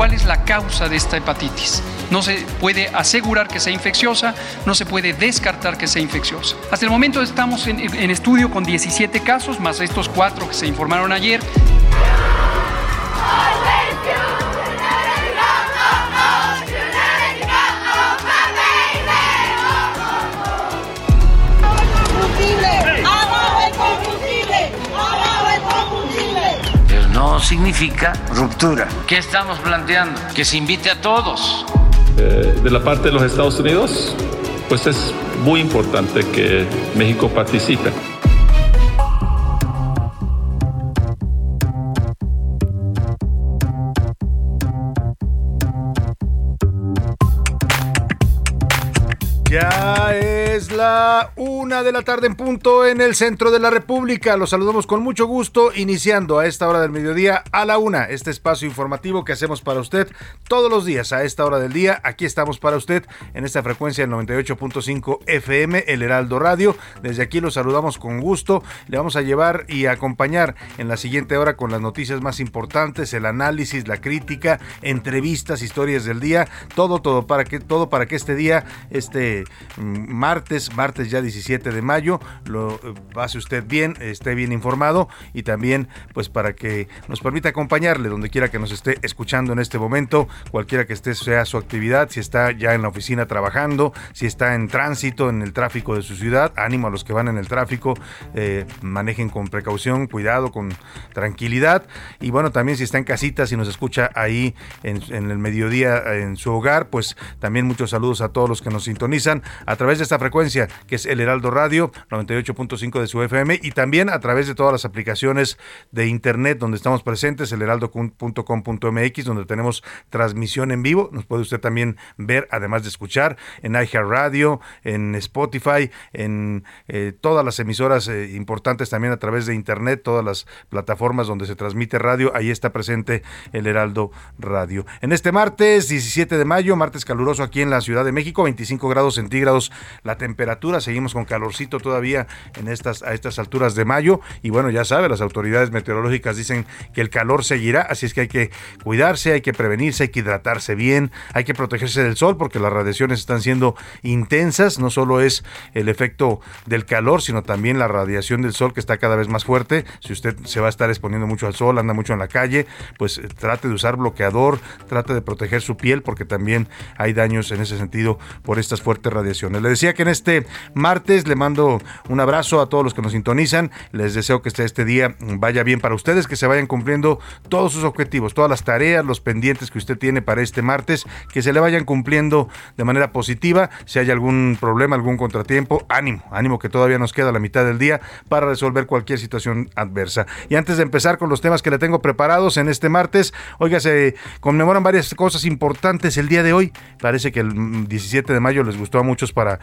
¿Cuál es la causa de esta hepatitis? No se puede asegurar que sea infecciosa, no se puede descartar que sea infecciosa. Hasta el momento estamos en, estudio con 17 casos, más estos cuatro que se informaron ayer. ¡Abajo no significa ruptura. ¿Qué estamos planteando? Que se invite a todos. Eh, de la parte de los Estados Unidos, pues es muy importante que México participe. Ya es la una de la tarde en punto en el centro de la República. Los saludamos con mucho gusto, iniciando a esta hora del mediodía a la una, este espacio informativo que hacemos para usted todos los días a esta hora del día. Aquí estamos para usted en esta frecuencia del 98.5 FM, el Heraldo Radio. Desde aquí los saludamos con gusto. Le vamos a llevar y acompañar en la siguiente hora con las noticias más importantes, el análisis, la crítica, entrevistas, historias del día, todo, todo para que, todo para que este día, este mm, martes, ya 17 de mayo, lo eh, pase usted bien, esté bien informado y también pues para que nos permita acompañarle donde quiera que nos esté escuchando en este momento, cualquiera que esté sea su actividad, si está ya en la oficina trabajando, si está en tránsito, en el tráfico de su ciudad, ánimo a los que van en el tráfico, eh, manejen con precaución, cuidado, con tranquilidad. Y bueno, también si está en casita, si nos escucha ahí en el mediodía en su hogar, pues también muchos saludos a todos los que nos sintonizan a través de esta frecuencia que es el Heraldo Radio 98.5 de su FM y también a través de todas las aplicaciones de internet donde estamos presentes, el heraldo.com.mx donde tenemos transmisión en vivo, nos puede usted también ver además de escuchar en Radio, en Spotify, en eh, todas las emisoras eh, importantes también a través de internet, todas las plataformas donde se transmite radio, ahí está presente el Heraldo Radio. En este martes 17 de mayo, martes caluroso aquí en la Ciudad de México, 25 grados centígrados la temperatura, seguimos con calorcito todavía en estas, a estas alturas de mayo. Y bueno, ya sabe, las autoridades meteorológicas dicen que el calor seguirá, así es que hay que cuidarse, hay que prevenirse, hay que hidratarse bien, hay que protegerse del sol porque las radiaciones están siendo intensas, no solo es el efecto del calor, sino también la radiación del sol que está cada vez más fuerte, si usted se va a estar exponiendo mucho al sol, anda mucho en la calle, pues eh, trate de usar bloqueador, trate de proteger su piel porque también hay daños en ese sentido por estas fuertes radiaciones. Le decía que en este martes le mando un abrazo a todos los que nos sintonizan. Les deseo que este, este día vaya bien para ustedes, que se vayan cumpliendo todos sus objetivos, todas las tareas, los pendientes que usted tiene para este martes, que se le vayan cumpliendo de manera positiva. Si hay algún problema, algún contratiempo, ánimo, ánimo que todavía nos queda la mitad del día para resolver cualquier situación adversa. Y antes de empezar con los temas que le tengo preparados en este martes, oiga, se conmemoran varias cosas importantes el día de hoy. Parece que el 17 de mayo les gustó a muchos para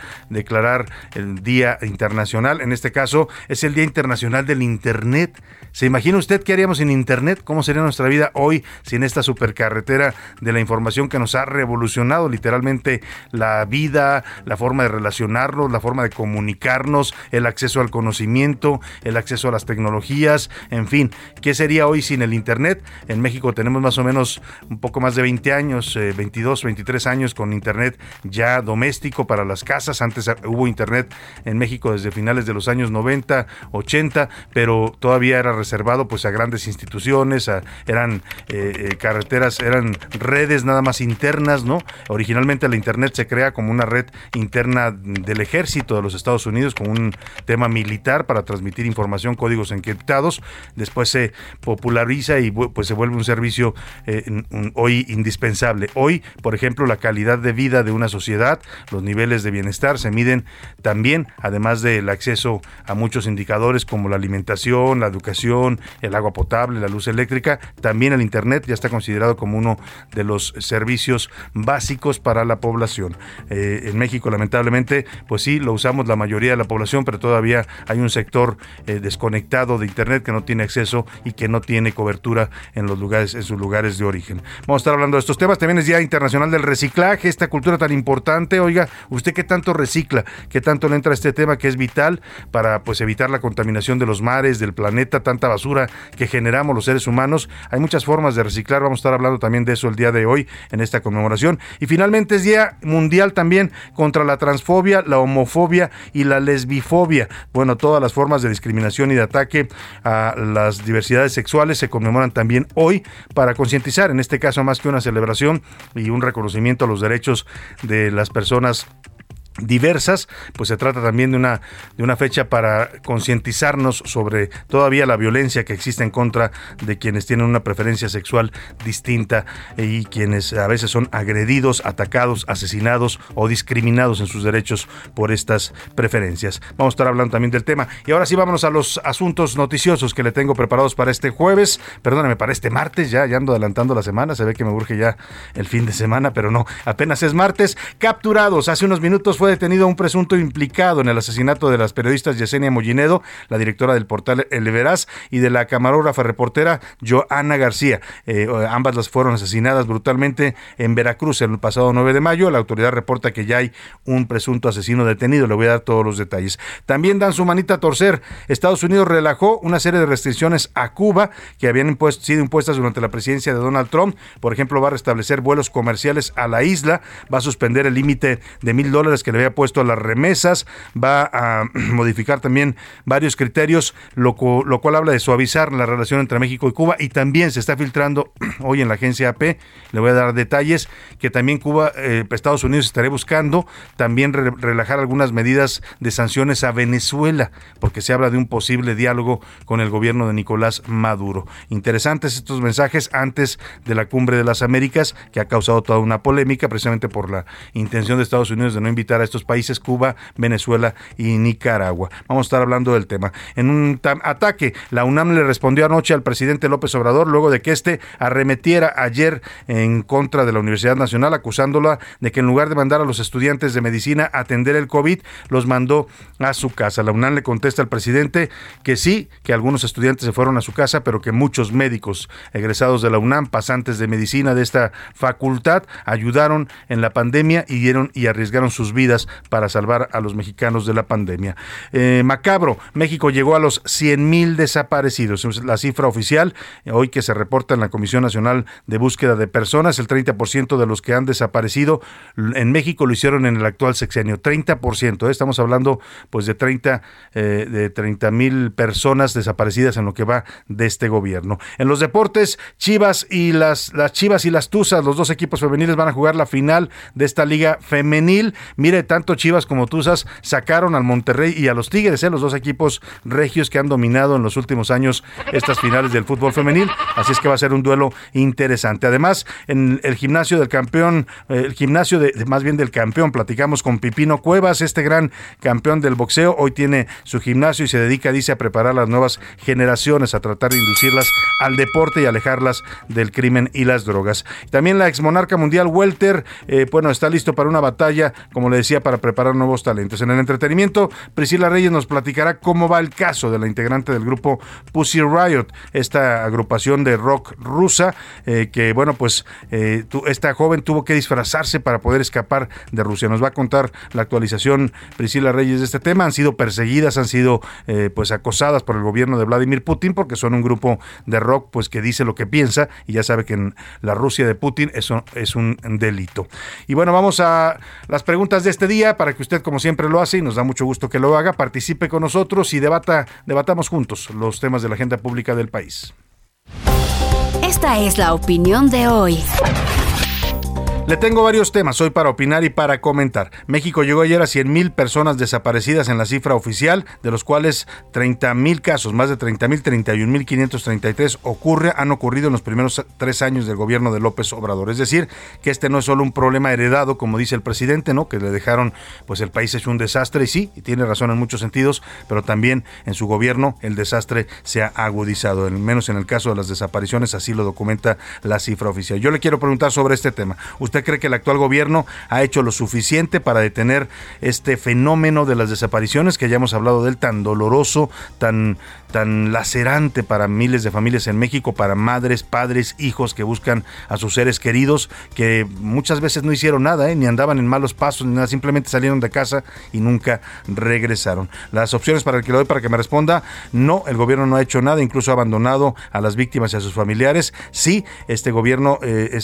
declarar el Día Internacional. En este caso es el Día Internacional del Internet. ¿Se imagina usted qué haríamos sin Internet? ¿Cómo sería nuestra vida hoy sin esta supercarretera de la información que nos ha revolucionado literalmente la vida, la forma de relacionarnos, la forma de comunicarnos, el acceso al conocimiento, el acceso a las tecnologías, en fin, ¿qué sería hoy sin el Internet? En México tenemos más o menos un poco más de 20 años, 22, eh, 23 años con Internet ya doméstico para las casas. Antes hubo internet en México desde finales de los años 90, 80, pero todavía era reservado pues a grandes instituciones, eran eh, eh, carreteras, eran redes nada más internas, ¿no? Originalmente la internet se crea como una red interna del ejército de los Estados Unidos, como un tema militar para transmitir información, códigos encriptados. Después se populariza y pues se vuelve un servicio eh, hoy indispensable. Hoy, por ejemplo, la calidad de vida de una sociedad, los niveles de bienestar se miden también, además del acceso a muchos indicadores como la alimentación, la educación, el agua potable, la luz eléctrica, también el Internet ya está considerado como uno de los servicios básicos para la población. Eh, en México, lamentablemente, pues sí, lo usamos la mayoría de la población, pero todavía hay un sector eh, desconectado de Internet que no tiene acceso y que no tiene cobertura en los lugares, en sus lugares de origen. Vamos a estar hablando de estos temas. También es Día Internacional del Reciclaje, esta cultura tan importante. Oiga, ¿usted qué tanto recicla? ¿Qué tanto le entra a este tema que es vital para pues evitar la contaminación de los mares, del planeta, tanta basura que generamos los seres humanos? Hay muchas formas de reciclar. Vamos a estar hablando también de eso el día de hoy en esta conmemoración. Y finalmente es Día Mundial también contra la transfobia, la homofobia y la lesbifobia. Bueno, todas las formas de discriminación y de ataque a las diversidades sexuales se conmemoran también hoy para concientizar, en este caso más que una celebración y un reconocimiento a los derechos de las personas diversas, pues se trata también de una, de una fecha para concientizarnos sobre todavía la violencia que existe en contra de quienes tienen una preferencia sexual distinta y quienes a veces son agredidos, atacados, asesinados o discriminados en sus derechos por estas preferencias. Vamos a estar hablando también del tema. Y ahora sí vámonos a los asuntos noticiosos que le tengo preparados para este jueves, perdóname, para este martes, ya, ya ando adelantando la semana, se ve que me urge ya el fin de semana, pero no, apenas es martes. Capturados hace unos minutos fue detenido un presunto implicado en el asesinato de las periodistas Yesenia Mollinedo, la directora del portal El Veraz, y de la camarógrafa reportera Joana García. Eh, ambas las fueron asesinadas brutalmente en Veracruz el pasado 9 de mayo. La autoridad reporta que ya hay un presunto asesino detenido. Le voy a dar todos los detalles. También dan su manita a torcer. Estados Unidos relajó una serie de restricciones a Cuba que habían sido impuestas durante la presidencia de Donald Trump. Por ejemplo, va a restablecer vuelos comerciales a la isla, va a suspender el límite de mil dólares que le había puesto las remesas, va a modificar también varios criterios, lo, lo cual habla de suavizar la relación entre México y Cuba y también se está filtrando hoy en la agencia AP, le voy a dar detalles, que también Cuba, eh, Estados Unidos estaré buscando también relajar algunas medidas de sanciones a Venezuela, porque se habla de un posible diálogo con el gobierno de Nicolás Maduro. Interesantes estos mensajes antes de la cumbre de las Américas, que ha causado toda una polémica, precisamente por la intención de Estados Unidos de no invitar a estos países, Cuba, Venezuela y Nicaragua. Vamos a estar hablando del tema. En un ataque, la UNAM le respondió anoche al presidente López Obrador luego de que éste arremetiera ayer en contra de la Universidad Nacional, acusándola de que en lugar de mandar a los estudiantes de medicina a atender el COVID, los mandó a su casa. La UNAM le contesta al presidente que sí, que algunos estudiantes se fueron a su casa, pero que muchos médicos egresados de la UNAM, pasantes de medicina de esta facultad, ayudaron en la pandemia y dieron y arriesgaron sus vidas para salvar a los mexicanos de la pandemia. Eh, macabro, México llegó a los 100 mil desaparecidos. La cifra oficial, eh, hoy que se reporta en la Comisión Nacional de Búsqueda de Personas, el 30% de los que han desaparecido en México lo hicieron en el actual sexenio. 30%, ¿eh? estamos hablando pues de 30 de 30 mil personas desaparecidas en lo que va de este gobierno. En los deportes, Chivas y las, las Chivas y las Tuzas, los dos equipos femeniles van a jugar la final de esta liga femenil. Mire, tanto Chivas como Tuzas sacaron al Monterrey y a los Tigres, ¿eh? los dos equipos regios que han dominado en los últimos años estas finales del fútbol femenil. Así es que va a ser un duelo interesante. Además, en el gimnasio del campeón, eh, el gimnasio de, más bien del campeón, platicamos con Pipino Cuevas, este gran campeón del boxeo. Hoy tiene su gimnasio y se dedica, dice, a preparar las nuevas generaciones, a tratar de inducirlas al deporte y alejarlas del crimen y las drogas. También la exmonarca mundial Welter, eh, bueno, está listo para una batalla, como le decía, para preparar nuevos talentos. En el entretenimiento, Priscila Reyes nos platicará cómo va el caso de la integrante del grupo Pussy Riot, esta agrupación de rock rusa, eh, que bueno, pues eh, esta joven tuvo que disfrazarse para poder escapar de Rusia. Nos va a contar la actualización Priscila Reyes de este tema. Han sido perseguidas, han sido eh, pues acosadas por el gobierno de Vladimir Putin porque son un grupo de rock pues que dice lo que piensa y ya sabe que en la Rusia de Putin eso es un delito. Y bueno, vamos a las preguntas de este día para que usted, como siempre lo hace, y nos da mucho gusto que lo haga, participe con nosotros y debata, debatamos juntos los temas de la agenda pública del país. Esta es la opinión de hoy. Le tengo varios temas hoy para opinar y para comentar. México llegó ayer a 100 mil personas desaparecidas en la cifra oficial, de los cuales 30 mil casos, más de 30 mil, 31 mil 533 ocurre, han ocurrido en los primeros tres años del gobierno de López Obrador. Es decir, que este no es solo un problema heredado, como dice el presidente, ¿no? Que le dejaron, pues el país es un desastre, y sí, y tiene razón en muchos sentidos, pero también en su gobierno el desastre se ha agudizado, al menos en el caso de las desapariciones, así lo documenta la cifra oficial. Yo le quiero preguntar sobre este tema. ¿Usted ¿Usted cree que el actual gobierno ha hecho lo suficiente para detener este fenómeno de las desapariciones que ya hemos hablado de él tan doloroso, tan tan lacerante para miles de familias en México, para madres, padres, hijos que buscan a sus seres queridos, que muchas veces no hicieron nada, ¿eh? ni andaban en malos pasos, ni nada, simplemente salieron de casa y nunca regresaron. Las opciones para el que lo doy para que me responda, no, el gobierno no ha hecho nada, incluso ha abandonado a las víctimas y a sus familiares. Sí, este gobierno eh,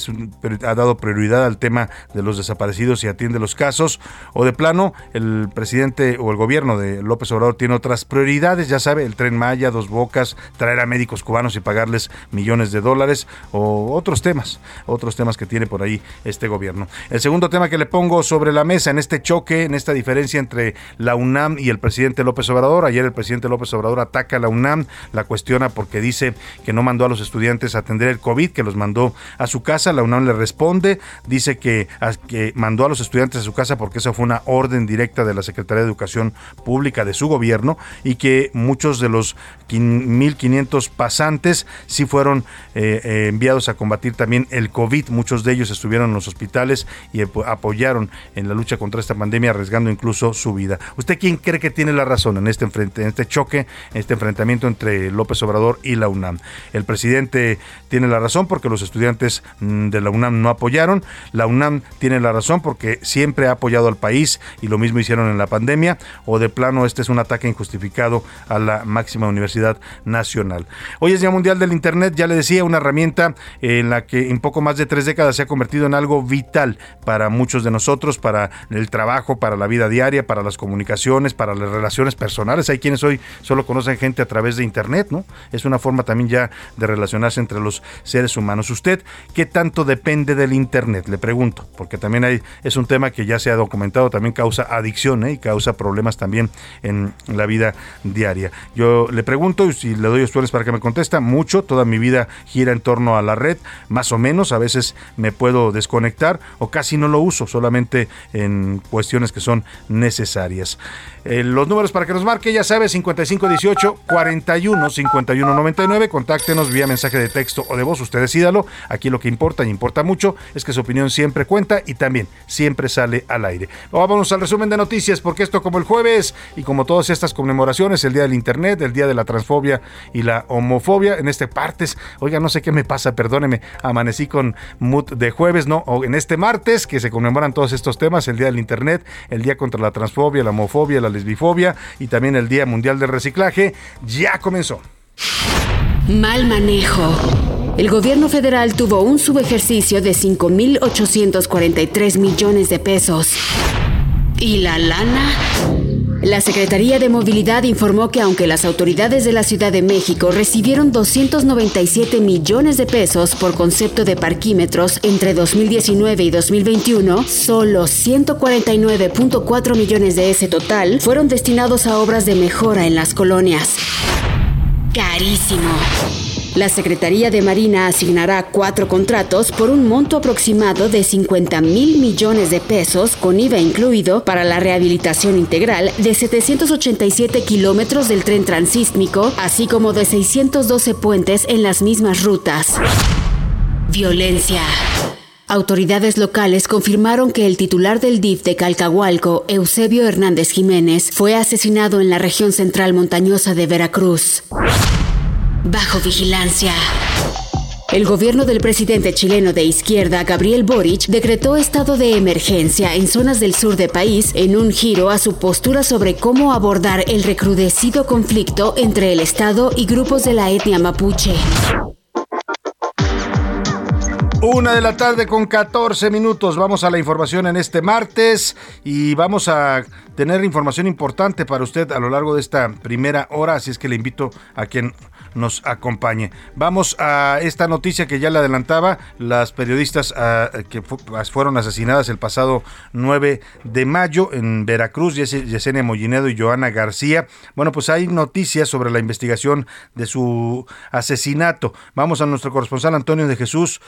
ha dado prioridad al tema de los desaparecidos y atiende los casos, o de plano, el presidente o el gobierno de López Obrador tiene otras prioridades, ya sabe, el tren más Dos Bocas, traer a médicos cubanos y pagarles millones de dólares o otros temas, otros temas que tiene por ahí este gobierno. El segundo tema que le pongo sobre la mesa en este choque, en esta diferencia entre la UNAM y el presidente López Obrador. Ayer el presidente López Obrador ataca a la UNAM, la cuestiona porque dice que no mandó a los estudiantes a atender el COVID, que los mandó a su casa. La UNAM le responde, dice que, que mandó a los estudiantes a su casa porque esa fue una orden directa de la Secretaría de Educación Pública de su gobierno y que muchos de los 1.500 pasantes sí fueron eh, eh, enviados a combatir también el COVID. Muchos de ellos estuvieron en los hospitales y apoyaron en la lucha contra esta pandemia, arriesgando incluso su vida. ¿Usted quién cree que tiene la razón en este, en este choque, en este enfrentamiento entre López Obrador y la UNAM? El presidente tiene la razón porque los estudiantes mm, de la UNAM no apoyaron. La UNAM tiene la razón porque siempre ha apoyado al país y lo mismo hicieron en la pandemia. O de plano, este es un ataque injustificado a la máxima Universidad Nacional. Hoy es Día Mundial del Internet, ya le decía, una herramienta en la que en poco más de tres décadas se ha convertido en algo vital para muchos de nosotros, para el trabajo, para la vida diaria, para las comunicaciones, para las relaciones personales. Hay quienes hoy solo conocen gente a través de Internet, ¿no? Es una forma también ya de relacionarse entre los seres humanos. ¿Usted qué tanto depende del Internet? Le pregunto, porque también hay, es un tema que ya se ha documentado, también causa adicción ¿eh? y causa problemas también en la vida diaria. Yo le pregunto y si le doy opciones para que me contesta, mucho, toda mi vida gira en torno a la red, más o menos, a veces me puedo desconectar o casi no lo uso, solamente en cuestiones que son necesarias. Eh, los números para que nos marque, ya sabe, 5518 41 51 99. Contáctenos vía mensaje de texto o de voz, usted decídalo. Aquí lo que importa y importa mucho es que su opinión siempre cuenta y también siempre sale al aire. Vamos al resumen de noticias, porque esto, como el jueves y como todas estas conmemoraciones, el día del Internet, el día de la transfobia y la homofobia, en este martes, oiga, no sé qué me pasa, perdóneme, amanecí con mood de jueves, ¿no? O en este martes, que se conmemoran todos estos temas, el día del Internet, el día contra la transfobia, la homofobia, la lesbifobia y también el Día Mundial del Reciclaje, ya comenzó. Mal manejo. El gobierno federal tuvo un subejercicio de 5.843 millones de pesos. ¿Y la lana? La Secretaría de Movilidad informó que aunque las autoridades de la Ciudad de México recibieron 297 millones de pesos por concepto de parquímetros entre 2019 y 2021, solo 149.4 millones de ese total fueron destinados a obras de mejora en las colonias. Carísimo. La Secretaría de Marina asignará cuatro contratos por un monto aproximado de 50 mil millones de pesos, con IVA incluido, para la rehabilitación integral de 787 kilómetros del tren transísmico, así como de 612 puentes en las mismas rutas. Violencia. Autoridades locales confirmaron que el titular del DIF de Calcahualco, Eusebio Hernández Jiménez, fue asesinado en la región central montañosa de Veracruz bajo vigilancia. El gobierno del presidente chileno de izquierda, Gabriel Boric, decretó estado de emergencia en zonas del sur del país en un giro a su postura sobre cómo abordar el recrudecido conflicto entre el Estado y grupos de la etnia mapuche. Una de la tarde con 14 minutos. Vamos a la información en este martes y vamos a tener información importante para usted a lo largo de esta primera hora, así es que le invito a quien nos acompañe. Vamos a esta noticia que ya le adelantaba, las periodistas ah, que fueron asesinadas el pasado 9 de mayo en Veracruz, Yesenia Mollinedo y Joana García. Bueno, pues hay noticias sobre la investigación de su asesinato. Vamos a nuestro corresponsal Antonio de Jesús,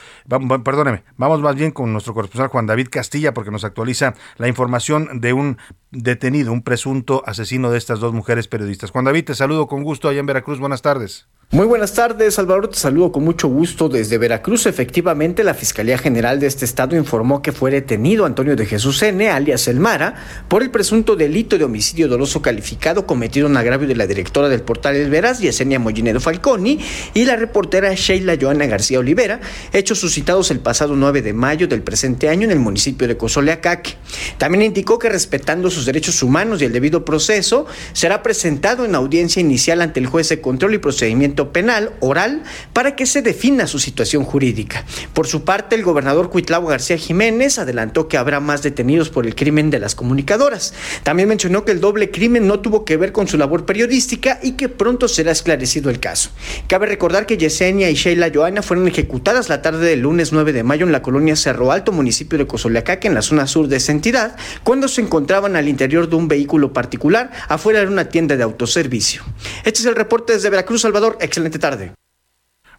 perdóneme, vamos más bien con nuestro corresponsal Juan David Castilla porque nos actualiza la información de un detenido, un presunto asesino de estas dos mujeres periodistas. Juan David, te saludo con gusto allá en Veracruz. Buenas tardes. Muy buenas tardes, Salvador. Te saludo con mucho gusto desde Veracruz. Efectivamente, la Fiscalía General de este estado informó que fue detenido Antonio de Jesús N., alias El Mara, por el presunto delito de homicidio doloso calificado cometido en agravio de la directora del portal El Veraz, Yesenia Mollinedo Falconi, y la reportera Sheila Joana García Olivera, hechos suscitados el pasado 9 de mayo del presente año en el municipio de Cozoleacaque. También indicó que respetando sus derechos humanos y el debido proceso, será presentado en audiencia inicial ante el juez de control y procedimiento penal oral para que se defina su situación jurídica. Por su parte, el gobernador Cuitlavo García Jiménez adelantó que habrá más detenidos por el crimen de las comunicadoras. También mencionó que el doble crimen no tuvo que ver con su labor periodística y que pronto será esclarecido el caso. Cabe recordar que Yesenia y Sheila Joana fueron ejecutadas la tarde del lunes 9 de mayo en la colonia Cerro Alto, municipio de Cozoleacaque, en la zona sur de esa entidad, cuando se encontraban al interior de un vehículo particular afuera de una tienda de autoservicio. Este es el reporte desde Veracruz, Salvador. Excelente tarde.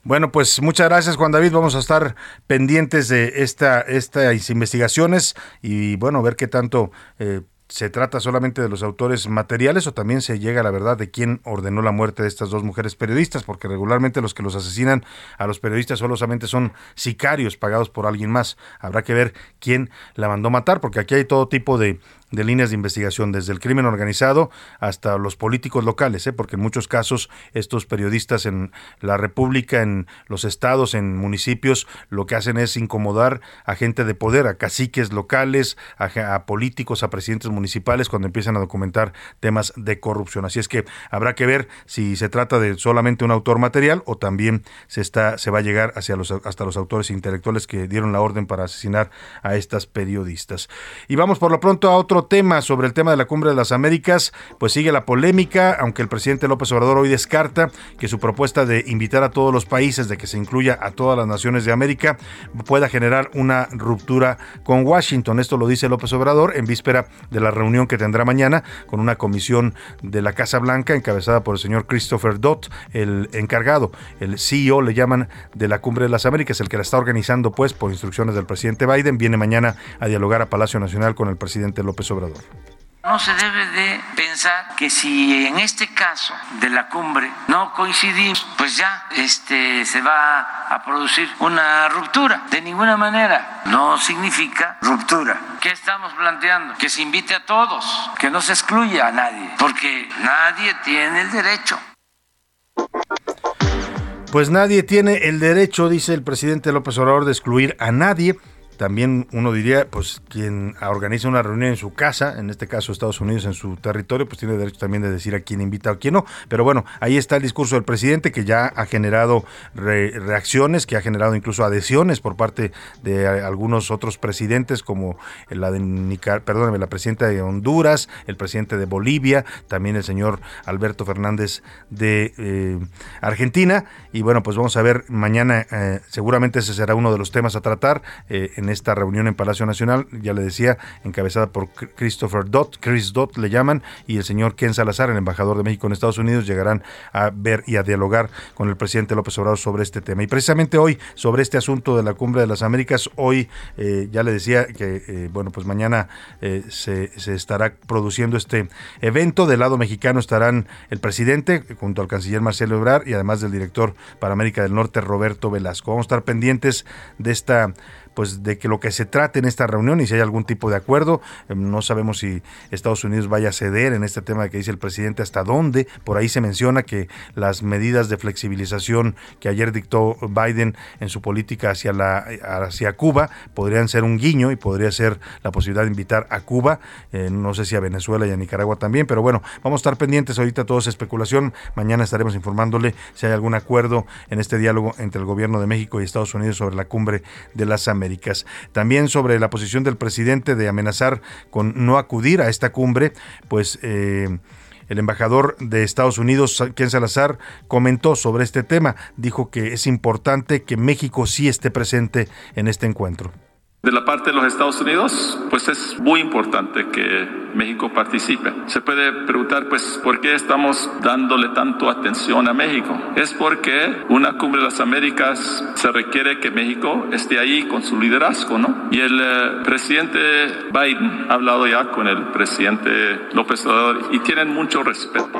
Bueno, pues muchas gracias Juan David. Vamos a estar pendientes de esta, estas investigaciones y bueno, ver qué tanto eh, se trata solamente de los autores materiales o también se llega a la verdad de quién ordenó la muerte de estas dos mujeres periodistas, porque regularmente los que los asesinan a los periodistas solamente son sicarios pagados por alguien más. Habrá que ver quién la mandó matar, porque aquí hay todo tipo de de líneas de investigación, desde el crimen organizado hasta los políticos locales, ¿eh? porque en muchos casos estos periodistas en la República, en los estados, en municipios, lo que hacen es incomodar a gente de poder, a caciques locales, a, políticos, a presidentes municipales, cuando empiezan a documentar temas de corrupción. Así es que habrá que ver si se trata de solamente un autor material o también se, está, se va a llegar hacia los, hasta los autores intelectuales que dieron la orden para asesinar a estas periodistas. Y vamos por lo pronto a otro tema sobre el tema de la Cumbre de las Américas, pues sigue la polémica, aunque el presidente López Obrador hoy descarta que su propuesta de invitar a todos los países, de que se incluya a todas las naciones de América, pueda generar una ruptura con Washington. Esto lo dice López Obrador en víspera de la reunión que tendrá mañana con una comisión de la Casa Blanca encabezada por el señor Christopher Dott, el encargado, el CEO le llaman de la Cumbre de las Américas, el que la está organizando pues por instrucciones del presidente Biden, viene mañana a dialogar a Palacio Nacional con el presidente López Obrador. No se debe de pensar que si en este caso de la cumbre no coincidimos, pues ya este, se va a producir una ruptura. De ninguna manera no significa ruptura. ¿Qué estamos planteando? Que se invite a todos, que no se excluya a nadie, porque nadie tiene el derecho. Pues nadie tiene el derecho, dice el presidente López Obrador, de excluir a nadie también uno diría, pues quien organiza una reunión en su casa, en este caso Estados Unidos en su territorio, pues tiene derecho también de decir a quién invita o a quién no. Pero bueno, ahí está el discurso del presidente que ya ha generado reacciones, que ha generado incluso adhesiones por parte de algunos otros presidentes, como la de Nicar perdóname, la presidenta de Honduras, el presidente de Bolivia, también el señor Alberto Fernández de eh, Argentina. Y bueno, pues vamos a ver mañana, eh, seguramente ese será uno de los temas a tratar eh, en esta reunión en Palacio Nacional, ya le decía, encabezada por Christopher Dott, Chris Dott le llaman, y el señor Ken Salazar, el embajador de México en Estados Unidos, llegarán a ver y a dialogar con el presidente López Obrador sobre este tema. Y precisamente hoy, sobre este asunto de la Cumbre de las Américas, hoy eh, ya le decía que, eh, bueno, pues mañana eh, se, se, estará produciendo este evento. Del lado mexicano estarán el presidente, junto al canciller Marcelo Ebrard, y además del director para América del Norte, Roberto Velasco. Vamos a estar pendientes de esta pues de que lo que se trate en esta reunión y si hay algún tipo de acuerdo. Eh, no sabemos si Estados Unidos vaya a ceder en este tema que dice el presidente hasta dónde. Por ahí se menciona que las medidas de flexibilización que ayer dictó Biden en su política hacia la hacia Cuba podrían ser un guiño y podría ser la posibilidad de invitar a Cuba, eh, no sé si a Venezuela y a Nicaragua también, pero bueno, vamos a estar pendientes ahorita todo es especulación. Mañana estaremos informándole si hay algún acuerdo en este diálogo entre el gobierno de México y Estados Unidos sobre la cumbre de las Américas. También sobre la posición del presidente de amenazar con no acudir a esta cumbre, pues eh, el embajador de Estados Unidos, Ken Salazar, comentó sobre este tema. Dijo que es importante que México sí esté presente en este encuentro. De la parte de los Estados Unidos, pues es muy importante que México participe. Se puede preguntar, pues, ¿por qué estamos dándole tanto atención a México? Es porque una cumbre de las Américas se requiere que México esté ahí con su liderazgo, ¿no? Y el eh, presidente Biden ha hablado ya con el presidente López Obrador y tienen mucho respeto.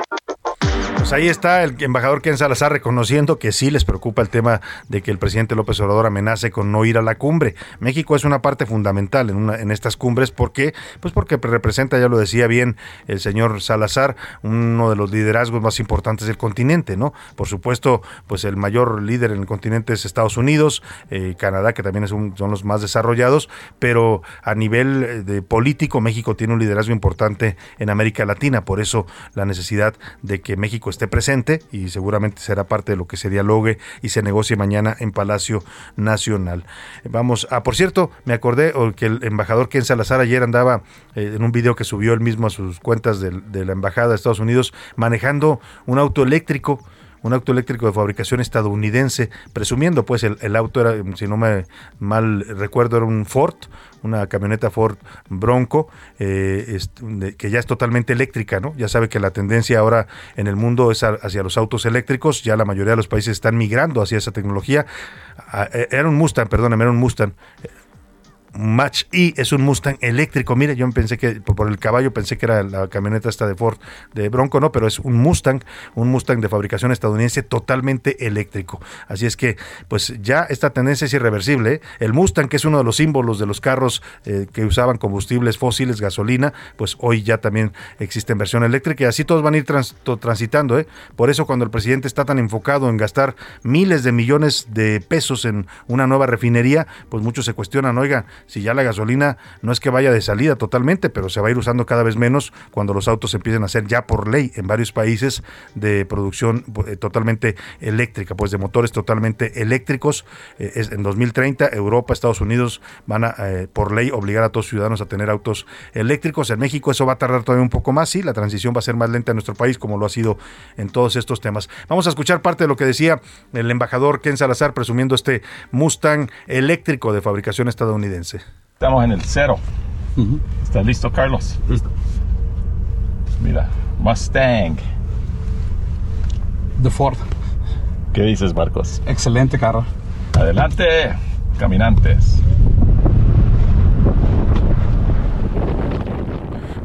Pues ahí está el embajador Ken Salazar reconociendo que sí les preocupa el tema de que el presidente López Obrador amenace con no ir a la cumbre. México es una parte fundamental en, una, en estas cumbres porque, pues porque representa, ya lo decía bien el señor Salazar, uno de los liderazgos más importantes del continente, ¿no? Por supuesto, pues el mayor líder en el continente es Estados Unidos, eh, Canadá, que también es un, son los más desarrollados, pero a nivel eh, de político, México tiene un liderazgo importante en América Latina, por eso la necesidad de que México esté presente y seguramente será parte de lo que se dialogue y se negocie mañana en Palacio Nacional. Vamos, a, por cierto, me acordé que el embajador Ken Salazar ayer andaba eh, en un video que subió él mismo a sus cuentas de, de la Embajada de Estados Unidos manejando un auto eléctrico un auto eléctrico de fabricación estadounidense, presumiendo pues el, auto era, si no me mal recuerdo, era un Ford, una camioneta Ford Bronco, eh, que ya es totalmente eléctrica, ¿no? Ya sabe que la tendencia ahora en el mundo es hacia los autos eléctricos, ya la mayoría de los países están migrando hacia esa tecnología. Ah, eh, era un Mustang, perdóname, era un Mustang. Match E es un Mustang eléctrico. Mire, yo pensé que por el caballo pensé que era la camioneta esta de Ford de Bronco, no, pero es un Mustang, un Mustang de fabricación estadounidense totalmente eléctrico. Así es que, pues ya esta tendencia es irreversible. ¿eh? El Mustang, que es uno de los símbolos de los carros eh, que usaban combustibles fósiles, gasolina, pues hoy ya también existe en versión eléctrica y así todos van a ir transitando. ¿eh? Por eso cuando el presidente está tan enfocado en gastar miles de millones de pesos en una nueva refinería, pues muchos se cuestionan, oiga, si ya la gasolina no es que vaya de salida totalmente, pero se va a ir usando cada vez menos cuando los autos empiecen a ser ya por ley en varios países de producción eh, totalmente eléctrica, pues de motores totalmente eléctricos. Eh, es, en 2030 Europa, Estados Unidos van a eh, por ley obligar a todos los ciudadanos a tener autos eléctricos. En México eso va a tardar todavía un poco más, sí, la transición va a ser más lenta en nuestro país como lo ha sido en todos estos temas. Vamos a escuchar parte de lo que decía el embajador Ken Salazar presumiendo este Mustang eléctrico de fabricación estadounidense. Estamos en el cero. ¿Estás listo, Carlos? Listo. Mira, Mustang. De Ford. ¿Qué dices, Marcos? Excelente carro. Adelante, caminantes.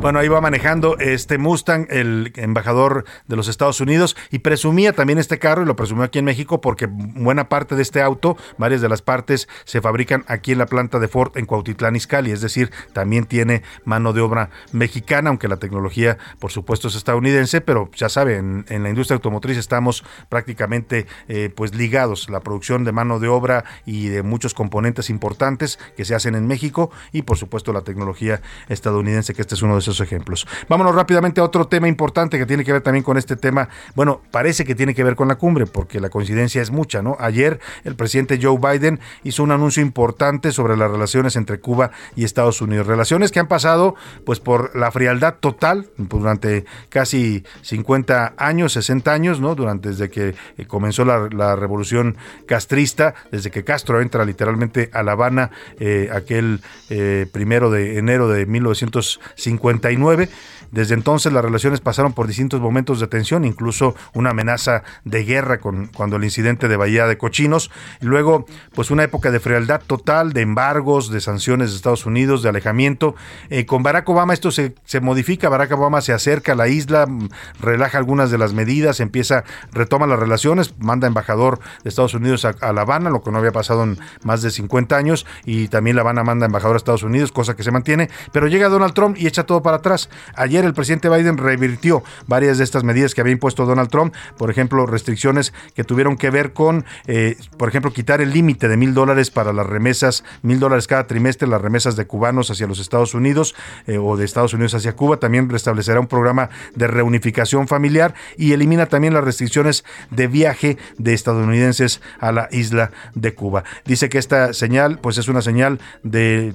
Bueno, ahí va manejando este Mustang, el embajador de los Estados Unidos, y presumía también este carro, y lo presumió aquí en México, porque buena parte de este auto, varias de las partes, se fabrican aquí en la planta de Ford en Cuautitlán, Izcalli, es decir, también tiene mano de obra mexicana, aunque la tecnología, por supuesto, es estadounidense, pero ya saben, en, la industria automotriz estamos prácticamente eh, pues ligados, la producción de mano de obra y de muchos componentes importantes que se hacen en México, y por supuesto la tecnología estadounidense, que este es uno de esos ejemplos. Vámonos rápidamente a otro tema importante que tiene que ver también con este tema. Bueno, parece que tiene que ver con la cumbre, porque la coincidencia es mucha, ¿no? Ayer el presidente Joe Biden hizo un anuncio importante sobre las relaciones entre Cuba y Estados Unidos. Relaciones que han pasado pues por la frialdad total durante casi 50 años, 60 años, ¿no? Durante desde que eh, comenzó la, revolución castrista, desde que Castro entra literalmente a La Habana, eh, aquel eh, primero de enero de 1950 1969. Desde entonces las relaciones pasaron por distintos momentos de tensión, incluso una amenaza de guerra con, cuando el incidente de Bahía de Cochinos. Luego, pues una época de frialdad total, de embargos, de sanciones de Estados Unidos, de alejamiento. Eh, con Barack Obama esto se, se modifica, Barack Obama se acerca a la isla, mm, relaja algunas de las medidas, empieza, retoma las relaciones, manda embajador de Estados Unidos a, La Habana, lo que no había pasado en más de 50 años, y también La Habana manda embajador a Estados Unidos, cosa que se mantiene, pero llega Donald Trump y echa todo para atrás. Ayer el presidente Biden revirtió varias de estas medidas que había impuesto Donald Trump, por ejemplo, restricciones que tuvieron que ver con, eh, por ejemplo, quitar el límite de mil dólares para las remesas, mil dólares cada trimestre, las remesas de cubanos hacia los Estados Unidos eh, o de Estados Unidos hacia Cuba. También restablecerá un programa de reunificación familiar y elimina también las restricciones de viaje de estadounidenses a la isla de Cuba. Dice que esta señal, pues es una señal de,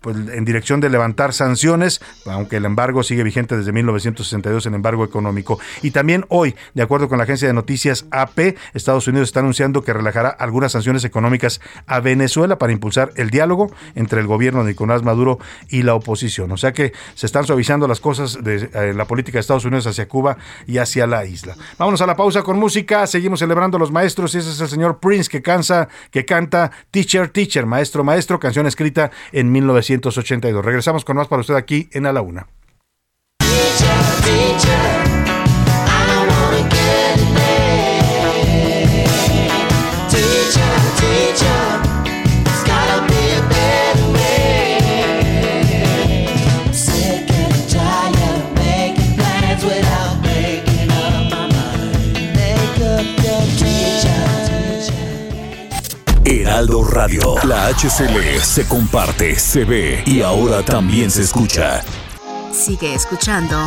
pues, en dirección de levantar sanciones, aunque el embargo sigue vigente desde 1962, el embargo económico. Y también hoy, de acuerdo con la agencia de noticias AP, Estados Unidos está anunciando que relajará algunas sanciones económicas a Venezuela para impulsar el diálogo entre el gobierno de Nicolás Maduro y la oposición. O sea que se están suavizando las cosas de eh, la política de Estados Unidos hacia Cuba y hacia la isla. Vámonos a la pausa con música. Seguimos celebrando a los maestros y ese es el señor Prince que, cansa, que canta Teacher, Teacher, Maestro, Maestro, canción escrita en 1982. Regresamos con más para usted aquí en A la Una. Radio, la HCL se comparte, se ve y ahora también se escucha. Sigue escuchando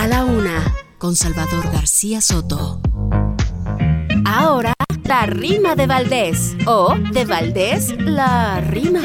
A la Una con Salvador García Soto. Ahora, la rima de Valdés. O de Valdés, la rima.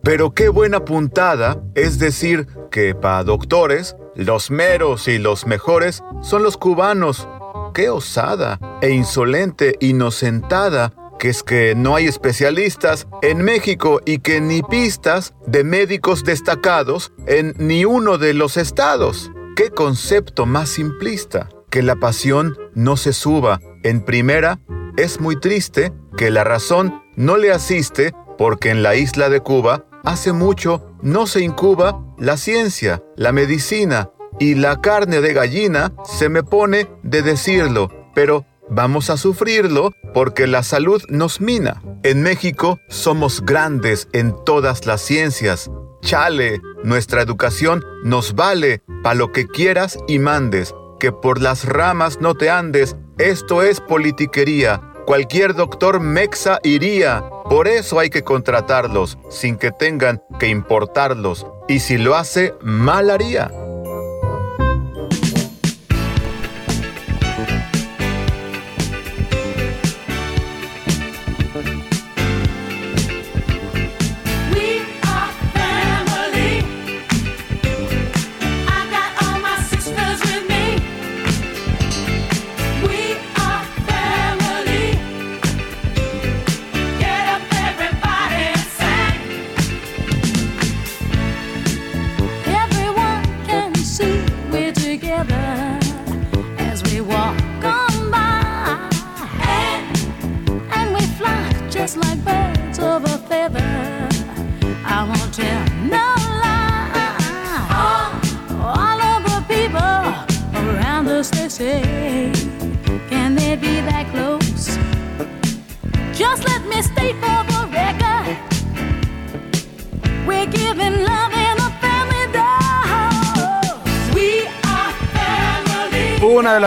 Pero qué buena puntada es decir que para doctores, los meros y los mejores son los cubanos. Qué osada e insolente inocentada que es que no hay especialistas en México y que ni pistas de médicos destacados en ni uno de los estados. ¿Qué concepto más simplista? Que la pasión no se suba. En primera, es muy triste que la razón no le asiste porque en la isla de Cuba hace mucho no se incuba la ciencia, la medicina y la carne de gallina se me pone de decirlo, pero vamos a sufrirlo porque la salud nos mina. En México somos grandes en todas las ciencias. Chale, nuestra educación nos vale pa' lo que quieras y mandes, que por las ramas no te andes, esto es politiquería. Cualquier doctor mexa iría, por eso hay que contratarlos, sin que tengan que importarlos, y si lo hace, mal haría.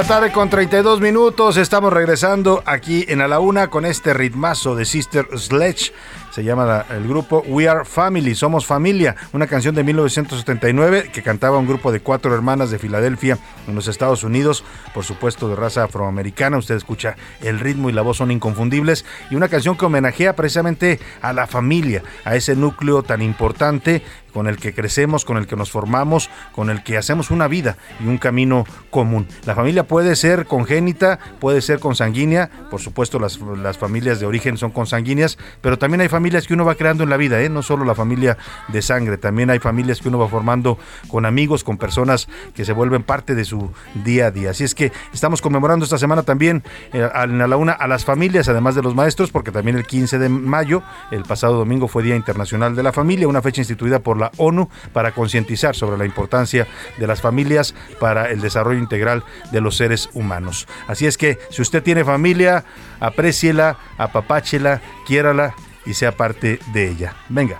Tarde con 32 minutos. Estamos regresando aquí en A la Una con este ritmazo de Sister Sledge. Se llama el grupo We Are Family, Somos Familia, una canción de 1979 que cantaba un grupo de cuatro hermanas de Filadelfia en los Estados Unidos, por supuesto de raza afroamericana. Usted escucha el ritmo y la voz son inconfundibles. Y una canción que homenajea precisamente a la familia, a ese núcleo tan importante con el que crecemos, con el que nos formamos, con el que hacemos una vida y un camino común. La familia puede ser congénita, puede ser consanguínea, por supuesto las, las familias de origen son consanguíneas, pero también hay familias que uno va creando en la vida, ¿eh? no solo la familia de sangre, también hay familias que uno va formando con amigos, con personas que se vuelven parte de su día a día. Así es que estamos conmemorando esta semana también eh, a la una a las familias, además de los maestros, porque también el 15 de mayo, el pasado domingo, fue Día Internacional de la Familia, una fecha instituida por la ONU para concientizar sobre la importancia de las familias para el desarrollo integral de los seres humanos. Así es que si usted tiene familia, apréciela, apapáchela, quiérala y sea parte de ella. Venga.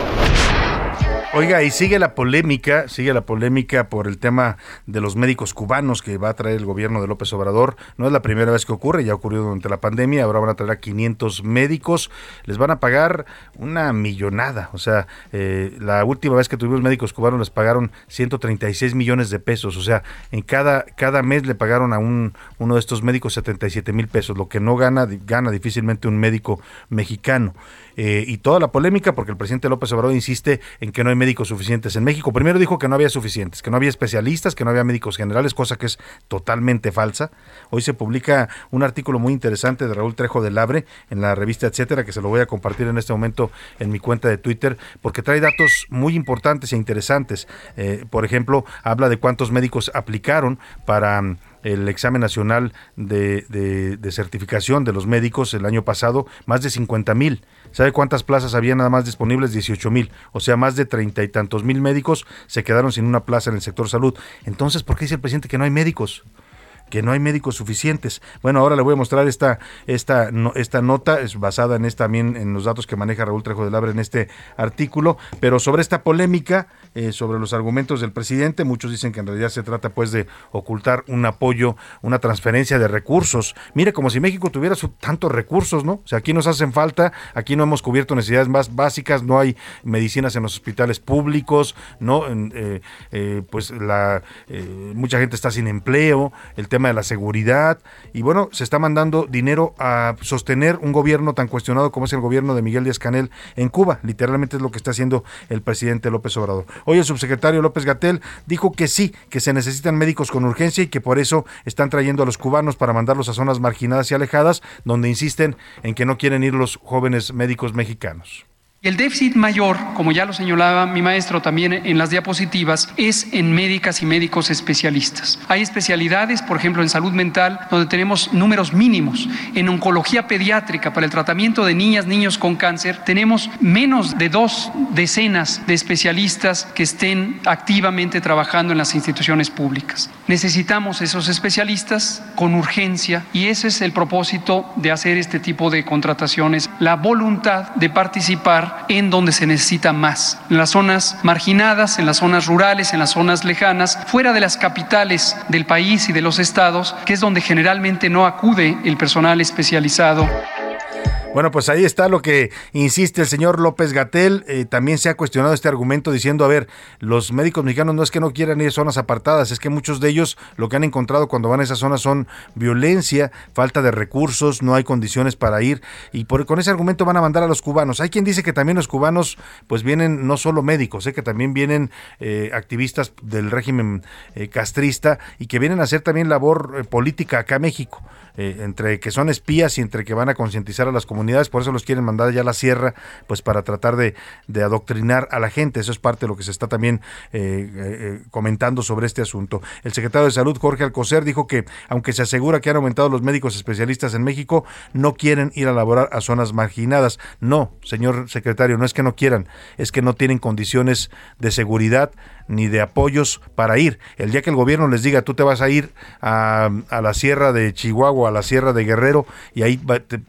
Oiga, y sigue la polémica, sigue la polémica por el tema de los médicos cubanos que va a traer el gobierno de López Obrador. No es la primera vez que ocurre, ya ocurrió durante la pandemia, ahora van a traer a 500 médicos, les van a pagar una millonada. O sea, eh, la última vez que tuvimos médicos cubanos les pagaron 136 millones de pesos. O sea, en cada, cada mes le pagaron a un, uno de estos médicos 77 mil pesos, lo que no gana, gana difícilmente un médico mexicano. Eh, y toda la polémica porque el presidente López Obrador insiste en que no hay médicos suficientes en México. Primero dijo que no había suficientes, que no había especialistas, que no había médicos generales, cosa que es totalmente falsa. Hoy se publica un artículo muy interesante de Raúl Trejo del Abre en la revista Etcétera, que se lo voy a compartir en este momento en mi cuenta de Twitter, porque trae datos muy importantes e interesantes. Eh, por ejemplo, habla de cuántos médicos aplicaron para mm, el examen nacional de, de, certificación de los médicos el año pasado, más de 50 mil. ¿Sabe cuántas plazas había nada más disponibles? 18 mil. O sea, más de treinta y tantos mil médicos se quedaron sin una plaza en el sector salud. Entonces, ¿por qué dice el presidente que no hay médicos? Que no hay médicos suficientes. Bueno, ahora le voy a mostrar esta, esta, esta nota, es basada en esta, también en los datos que maneja Raúl Trejo de Labre en este artículo, pero sobre esta polémica, eh, sobre los argumentos del presidente, muchos dicen que en realidad se trata pues de ocultar un apoyo, una transferencia de recursos. Mire, como si México tuviera tantos recursos, ¿no? O sea, aquí nos hacen falta, aquí no hemos cubierto necesidades más básicas, no hay medicinas en los hospitales públicos, ¿no? Eh, eh, pues la, mucha gente está sin empleo, el tema de la seguridad y bueno, se está mandando dinero a sostener un gobierno tan cuestionado como es el gobierno de Miguel Díaz Canel en Cuba. Literalmente es lo que está haciendo el presidente López Obrador. Hoy el subsecretario López Gatel dijo que sí, que se necesitan médicos con urgencia y que por eso están trayendo a los cubanos para mandarlos a zonas marginadas y alejadas, donde insisten en que no quieren ir los jóvenes médicos mexicanos. El déficit mayor, como ya lo señalaba mi maestro también en las diapositivas, es en médicas y médicos especialistas. Hay especialidades, por ejemplo, en salud mental, donde tenemos números mínimos. En oncología pediátrica, para el tratamiento de niñas, niños con cáncer, tenemos menos de dos decenas de especialistas que estén activamente trabajando en las instituciones públicas. Necesitamos esos especialistas con urgencia y ese es el propósito de hacer este tipo de contrataciones, la voluntad de participar en donde se necesita más, en las zonas marginadas, en las zonas rurales, en las zonas lejanas, fuera de las capitales del país y de los estados, que es donde generalmente no acude el personal especializado. Bueno, pues ahí está lo que insiste el señor López Gatel. Eh, también se ha cuestionado este argumento diciendo, a ver, los médicos mexicanos no es que no quieran ir a zonas apartadas, es que muchos de ellos lo que han encontrado cuando van a esas zonas son violencia, falta de recursos, no hay condiciones para ir y por, con ese argumento van a mandar a los cubanos. Hay quien dice que también los cubanos pues vienen no solo médicos, eh, que también vienen eh, activistas del régimen castrista y que vienen a hacer también labor política acá en México. Eh, entre que son espías y entre que van a concientizar a las comunidades, por eso los quieren mandar ya a la sierra, pues para tratar de, adoctrinar a la gente. Eso es parte de lo que se está también eh, eh, comentando sobre este asunto. El secretario de Salud, Jorge Alcocer, dijo que aunque se asegura que han aumentado los médicos especialistas en México, no quieren ir a laborar a zonas marginadas. No, señor secretario, no es que no quieran, es que no tienen condiciones de seguridad ni de apoyos para ir. El día que el gobierno les diga, tú te vas a ir a, la sierra de Chihuahua, a la sierra de Guerrero, y ahí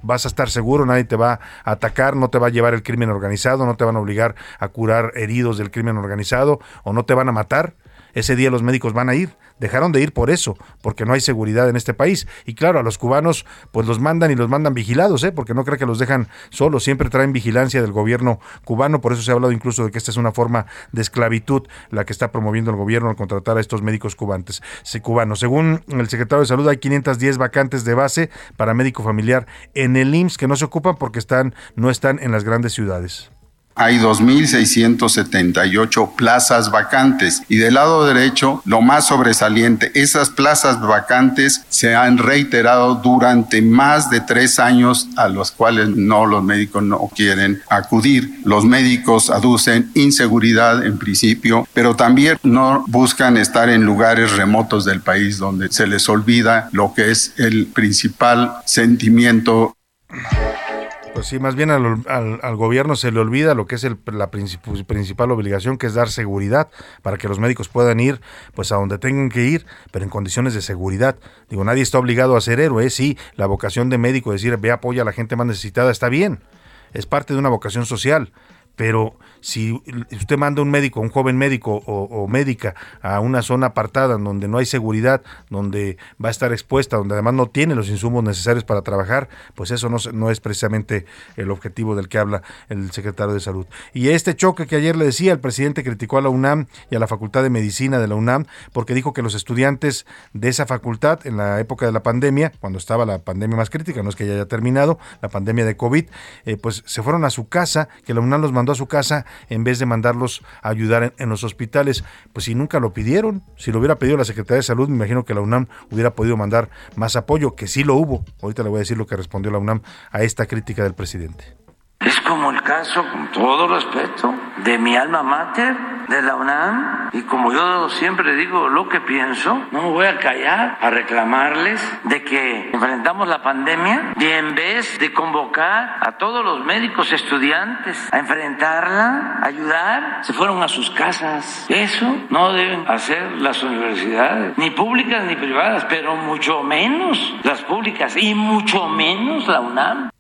vas a estar seguro, nadie te va a atacar, no te va a llevar el crimen organizado, no te van a obligar a curar heridos del crimen organizado, o no te van a matar, ese día los médicos van a ir. Dejaron de ir por eso, porque no hay seguridad en este país. Y claro, a los cubanos pues los mandan y los mandan vigilados, ¿eh? porque no creo que los dejan solos, siempre traen vigilancia del gobierno cubano, por eso se ha hablado incluso de que esta es una forma de esclavitud la que está promoviendo el gobierno al contratar a estos médicos cubanos. Según el secretario de Salud, hay 510 vacantes de base para médico familiar en el IMSS que no se ocupan porque están, no están en las grandes ciudades. Hay 2.678 plazas vacantes y del lado derecho, lo más sobresaliente, esas plazas vacantes se han reiterado durante más de tres años a los cuales no los médicos no quieren acudir. Los médicos aducen inseguridad en principio, pero también no buscan estar en lugares remotos del país donde se les olvida lo que es el principal sentimiento pues sí, más bien al, gobierno se le olvida lo que es la principal obligación, que es dar seguridad para que los médicos puedan ir pues a donde tengan que ir, pero en condiciones de seguridad. Digo, nadie está obligado a ser héroe, sí, la vocación de médico, decir, ve, apoya a la gente más necesitada, está bien, es parte de una vocación social, pero si usted manda un médico, un joven médico o, médica a una zona apartada donde no hay seguridad, donde va a estar expuesta, donde además no tiene los insumos necesarios para trabajar, pues eso no, no es precisamente el objetivo del que habla el secretario de Salud. Y este choque que ayer le decía, el presidente criticó a la UNAM y a la Facultad de Medicina de la UNAM porque dijo que los estudiantes de esa facultad en la época de la pandemia, cuando estaba la pandemia más crítica, no es que ya haya terminado, la pandemia de COVID, eh, pues se fueron a su casa, que la UNAM los mandó a su casa en vez de mandarlos a ayudar en, los hospitales. Pues si nunca lo pidieron, si lo hubiera pedido la Secretaría de Salud, me imagino que la UNAM hubiera podido mandar más apoyo, que sí lo hubo. Ahorita le voy a decir lo que respondió la UNAM a esta crítica del presidente. Es como el caso, con todo respeto, de mi alma mater, de la UNAM, y como yo siempre digo lo que pienso, no voy a callar a reclamarles de que enfrentamos la pandemia y en vez de convocar a todos los médicos estudiantes a enfrentarla, ayudar, se fueron a sus casas. Eso no deben hacer las universidades, ni públicas ni privadas, pero mucho menos las públicas y mucho menos la UNAM.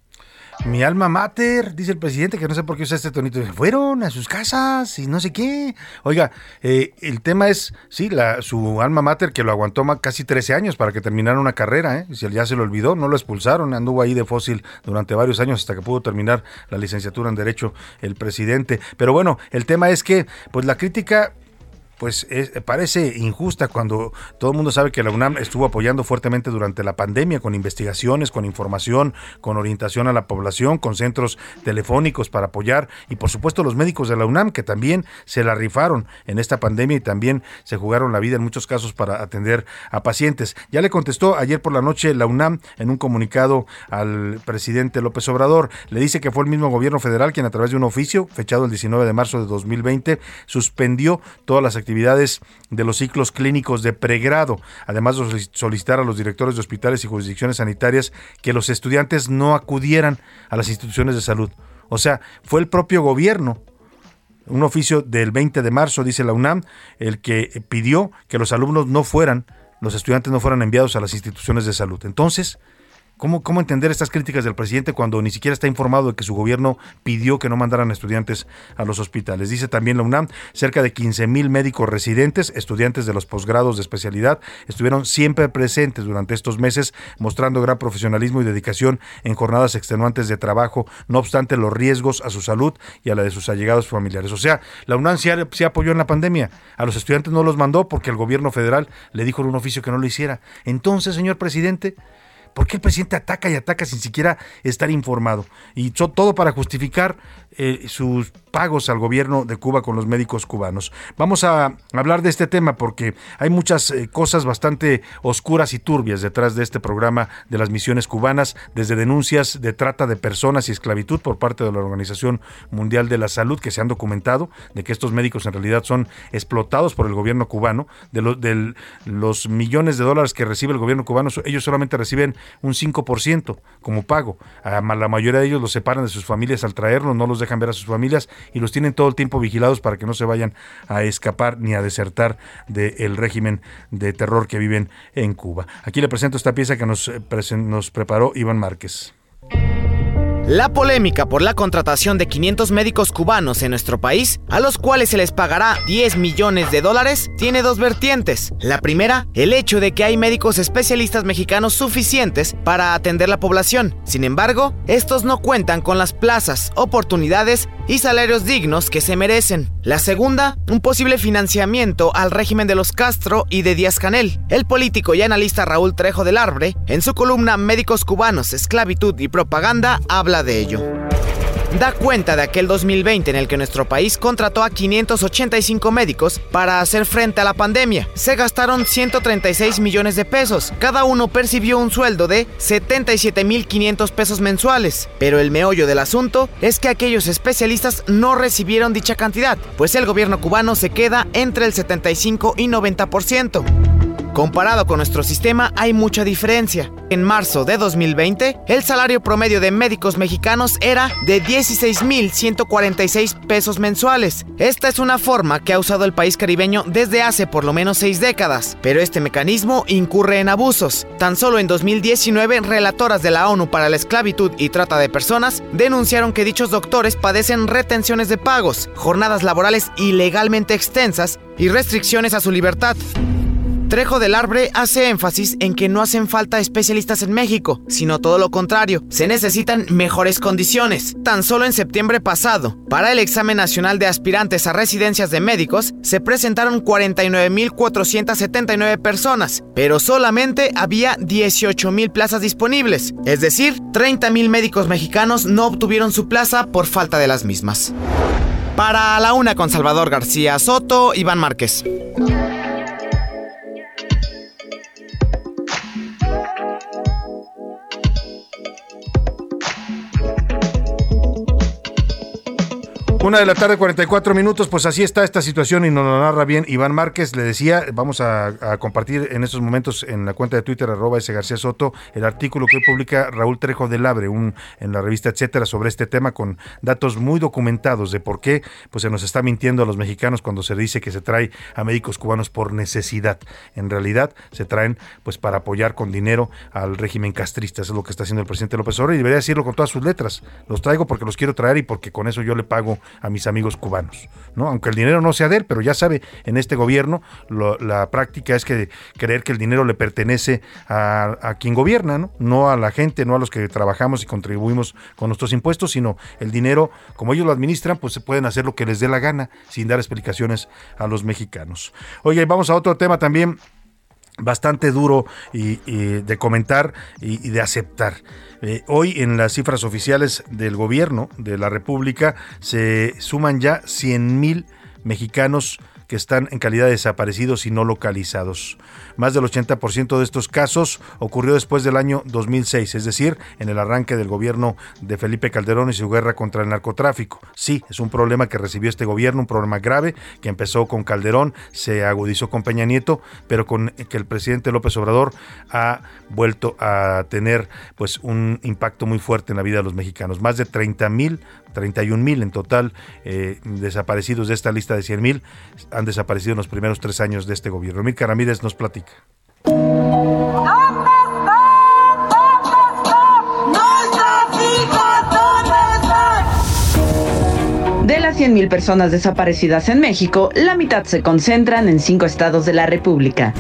Mi alma mater, dice el presidente, que no sé por qué usa este tonito. Fueron a sus casas y no sé qué. Oiga, eh, el tema es, sí, la, su alma mater que lo aguantó casi 13 años para que terminara una carrera, ¿eh? Si ya se lo olvidó, no lo expulsaron, anduvo ahí de fósil durante varios años hasta que pudo terminar la licenciatura en Derecho el presidente. Pero bueno, el tema es que, pues la crítica pues parece injusta cuando todo el mundo sabe que la UNAM estuvo apoyando fuertemente durante la pandemia con investigaciones, con información, con orientación a la población, con centros telefónicos para apoyar y por supuesto los médicos de la UNAM que también se la rifaron en esta pandemia y también se jugaron la vida en muchos casos para atender a pacientes. Ya le contestó ayer por la noche la UNAM en un comunicado al presidente López Obrador. Le dice que fue el mismo gobierno federal quien a través de un oficio fechado el 19 de marzo de 2020 suspendió todas las actividades actividades de los ciclos clínicos de pregrado, además de solicitar a los directores de hospitales y jurisdicciones sanitarias que los estudiantes no acudieran a las instituciones de salud. O sea, fue el propio gobierno un oficio del 20 de marzo, dice la UNAM, el que pidió que los alumnos no fueran, los estudiantes no fueran enviados a las instituciones de salud. Entonces, ¿Cómo, ¿Cómo entender estas críticas del presidente cuando ni siquiera está informado de que su gobierno pidió que no mandaran estudiantes a los hospitales? Dice también la UNAM, cerca de 15 mil médicos residentes, estudiantes de los posgrados de especialidad, estuvieron siempre presentes durante estos meses, mostrando gran profesionalismo y dedicación en jornadas extenuantes de trabajo, no obstante los riesgos a su salud y a la de sus allegados familiares. O sea, la UNAM sí, sí apoyó en la pandemia, a los estudiantes no los mandó porque el gobierno federal le dijo en un oficio que no lo hiciera. Entonces, señor presidente, ¿Por qué el presidente ataca y ataca sin siquiera estar informado? Y todo para justificar eh, sus pagos al gobierno de Cuba con los médicos cubanos. Vamos a hablar de este tema porque hay muchas eh, cosas bastante oscuras y turbias detrás de este programa de las misiones cubanas, desde denuncias de trata de personas y esclavitud por parte de la Organización Mundial de la Salud que se han documentado de que estos médicos en realidad son explotados por el gobierno cubano, de, de los millones de dólares que recibe el gobierno cubano, ellos solamente reciben un 5% como pago. A la mayoría de ellos los separan de sus familias al traerlos, no los dejan ver a sus familias y los tienen todo el tiempo vigilados para que no se vayan a escapar ni a desertar del régimen de terror que viven en Cuba. Aquí le presento esta pieza que nos, nos preparó Iván Márquez. La polémica por la contratación de 500 médicos cubanos en nuestro país, a los cuales se les pagará 10 millones de dólares, tiene dos vertientes. La primera, el hecho de que hay médicos especialistas mexicanos suficientes para atender la población. Sin embargo, estos no cuentan con las plazas, oportunidades y salarios dignos que se merecen. La segunda, un posible financiamiento al régimen de los Castro y de Díaz Canel. El político y analista Raúl Trejo del Arbre, en su columna Médicos cubanos, esclavitud y propaganda, habla de ello. Da cuenta de aquel 2020 en el que nuestro país contrató a 585 médicos para hacer frente a la pandemia. Se gastaron 136 millones de pesos. Cada uno percibió un sueldo de 77.500 pesos mensuales. Pero el meollo del asunto es que aquellos especialistas no recibieron dicha cantidad, pues el gobierno cubano se queda entre el 75 y 90%. Comparado con nuestro sistema hay mucha diferencia. En marzo de 2020, el salario promedio de médicos mexicanos era de 16.146 pesos mensuales. Esta es una forma que ha usado el país caribeño desde hace por lo menos seis décadas, pero este mecanismo incurre en abusos. Tan solo en 2019, relatoras de la ONU para la esclavitud y trata de personas denunciaron que dichos doctores padecen retenciones de pagos, jornadas laborales ilegalmente extensas y restricciones a su libertad. Trejo del Arbre hace énfasis en que no hacen falta especialistas en México, sino todo lo contrario, se necesitan mejores condiciones. Tan solo en septiembre pasado, para el examen nacional de aspirantes a residencias de médicos, se presentaron 49.479 personas, pero solamente había 18.000 plazas disponibles, es decir, 30.000 médicos mexicanos no obtuvieron su plaza por falta de las mismas. Para la una con Salvador García Soto, Iván Márquez. Una de la tarde, 44 minutos, pues así está esta situación y nos lo narra bien Iván Márquez. Le decía, vamos a, compartir en estos momentos en la cuenta de Twitter, arroba ese García Soto, el artículo que publica Raúl Trejo del Abre, un, en la revista Etcétera, sobre este tema con datos muy documentados de por qué pues se nos está mintiendo a los mexicanos cuando se dice que se trae a médicos cubanos por necesidad. En realidad se traen pues para apoyar con dinero al régimen castrista. Eso es lo que está haciendo el presidente López Obrador y debería decirlo con todas sus letras. Los traigo porque los quiero traer y porque con eso yo le pago a mis amigos cubanos. ¿no? Aunque el dinero no sea de él, pero ya sabe, en este gobierno la práctica es que creer que el dinero le pertenece a, quien gobierna, ¿no? no a la gente, no a los que trabajamos y contribuimos con nuestros impuestos, sino el dinero, como ellos lo administran, pues se pueden hacer lo que les dé la gana sin dar explicaciones a los mexicanos. Oye, vamos a otro tema también bastante duro y, de comentar y, de aceptar. Eh, hoy en las cifras oficiales del gobierno de la República se suman ya 100 mil mexicanos que están en calidad de desaparecidos y no localizados. Más del 80% de estos casos ocurrió después del año 2006, es decir, en el arranque del gobierno de Felipe Calderón y su guerra contra el narcotráfico. Sí, es un problema que recibió este gobierno, un problema grave que empezó con Calderón, se agudizó con Peña Nieto, pero con que el presidente López Obrador ha vuelto a tener pues un impacto muy fuerte en la vida de los mexicanos. Más de 30 mil 31 mil en total eh, desaparecidos de esta lista de 100 mil han desaparecido en los primeros tres años de este gobierno. Mirka Ramírez nos platica. De las 100.000 personas desaparecidas en México, la mitad se concentran en cinco estados de la República.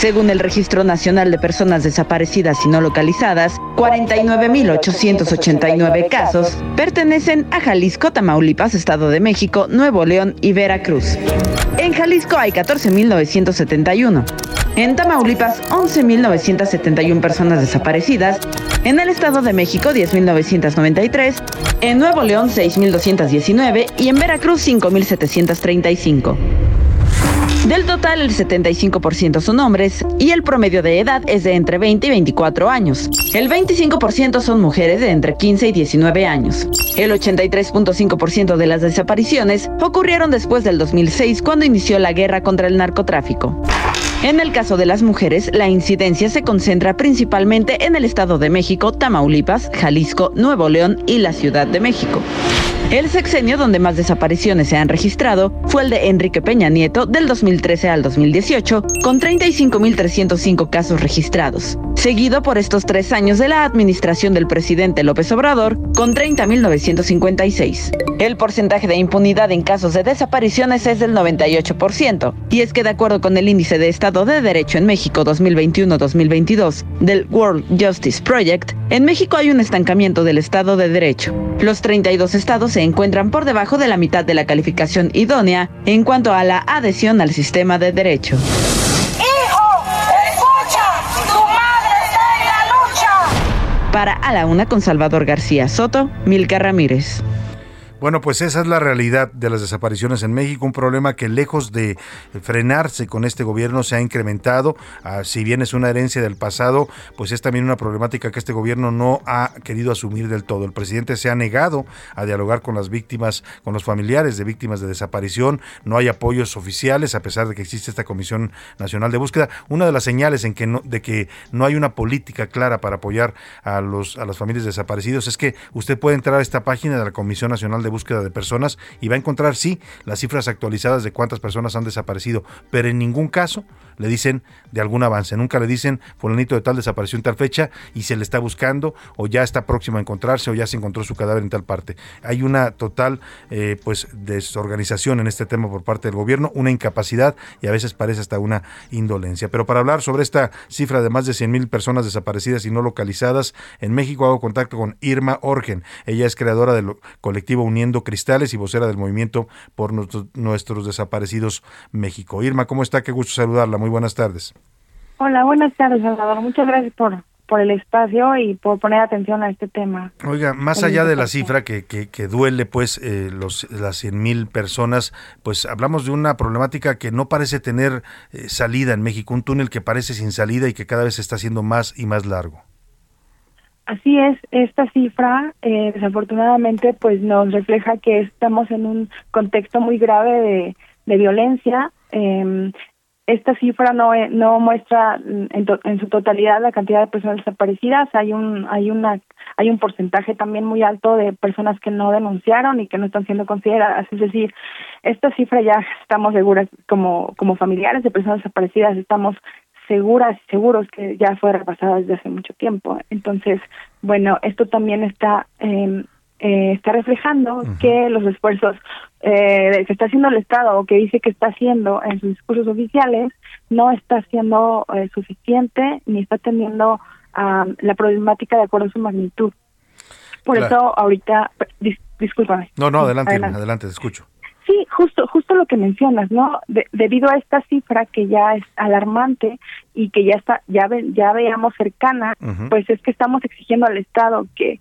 Según el Registro Nacional de Personas Desaparecidas y No Localizadas, 49.889 casos pertenecen a Jalisco, Tamaulipas, Estado de México, Nuevo León y Veracruz. En Jalisco hay 14.971. En Tamaulipas, 11.971 personas desaparecidas. En el Estado de México, 10.993. En Nuevo León, 6.219. Y en Veracruz, 5.735. Del total, el 75% son hombres y el promedio de edad es de entre 20 y 24 años. El 25% son mujeres de entre 15 y 19 años. El 83.5% de las desapariciones ocurrieron después del 2006 cuando inició la guerra contra el narcotráfico. En el caso de las mujeres, la incidencia se concentra principalmente en el Estado de México, Tamaulipas, Jalisco, Nuevo León y la Ciudad de México. El sexenio donde más desapariciones se han registrado fue el de Enrique Peña Nieto del 2013 al 2018, con 35.305 casos registrados, seguido por estos tres años de la administración del presidente López Obrador, con 30.956. El porcentaje de impunidad en casos de desapariciones es del 98%, y es que de acuerdo con el índice de Estado de Derecho en México 2021-2022 del World Justice Project, en México hay un estancamiento del Estado de Derecho. Los 32 estados se encuentran por debajo de la mitad de la calificación idónea en cuanto a la adhesión al sistema de derecho. ¡Hijo! ¡Escucha! ¡Tu madre está en la lucha! Para A la Una con Salvador García Soto, Milka Ramírez. Bueno, pues esa es la realidad de las desapariciones en México, un problema que lejos de frenarse con este gobierno se ha incrementado. Ah, si bien es una herencia del pasado, pues es también una problemática que este gobierno no ha querido asumir del todo. El presidente se ha negado a dialogar con las víctimas, con los familiares de víctimas de desaparición. No hay apoyos oficiales, a pesar de que existe esta Comisión Nacional de Búsqueda. Una de las señales en que no, de que no hay una política clara para apoyar a, los, a las familias desaparecidos es que usted puede entrar a esta página de la Comisión Nacional de búsqueda de personas y va a encontrar, sí, las cifras actualizadas de cuántas personas han desaparecido, pero en ningún caso le dicen de algún avance. Nunca le dicen, fulanito de tal desapareció en tal fecha y se le está buscando o ya está próximo a encontrarse o ya se encontró su cadáver en tal parte. Hay una total eh, pues desorganización en este tema por parte del gobierno, una incapacidad y a veces parece hasta una indolencia. Pero para hablar sobre esta cifra de más de 100 mil personas desaparecidas y no localizadas en México, hago contacto con Irma Orgen. Ella es creadora del colectivo Cristales y vocera del movimiento por nuestros, nuestros desaparecidos México. Irma, ¿cómo está? Qué gusto saludarla. Muy buenas tardes. Hola, buenas tardes, Salvador. Muchas gracias por, por el espacio y por poner atención a este tema. Oiga, más allá de la cifra que, que, que duele, pues, eh, los, las 100 mil personas, pues hablamos de una problemática que no parece tener eh, salida en México, un túnel que parece sin salida y que cada vez se está haciendo más y más largo. Así es, esta cifra eh, desafortunadamente pues nos refleja que estamos en un contexto muy grave de, violencia. Eh, esta cifra no eh, no muestra en, to, en, su totalidad la cantidad de personas desaparecidas. Hay un hay una hay un porcentaje también muy alto de personas que no denunciaron y que no están siendo consideradas. Es decir, esta cifra ya estamos seguras como como familiares de personas desaparecidas estamos seguras seguros que ya fue repasada desde hace mucho tiempo. Entonces, bueno, esto también está eh, eh, está reflejando uh -huh. que los esfuerzos eh, que está haciendo el Estado o que dice que está haciendo en sus discursos oficiales no está siendo eh, suficiente ni está teniendo um, la problemática de acuerdo a su magnitud. Por claro. eso ahorita, dis, discúlpame. No, no, adelante, adelante, adelante, te escucho. Sí, justo, justo lo que mencionas, ¿no? De, debido a esta cifra que ya es alarmante y que ya está, ya ve, ya veamos cercana, uh -huh. pues es que estamos exigiendo al Estado que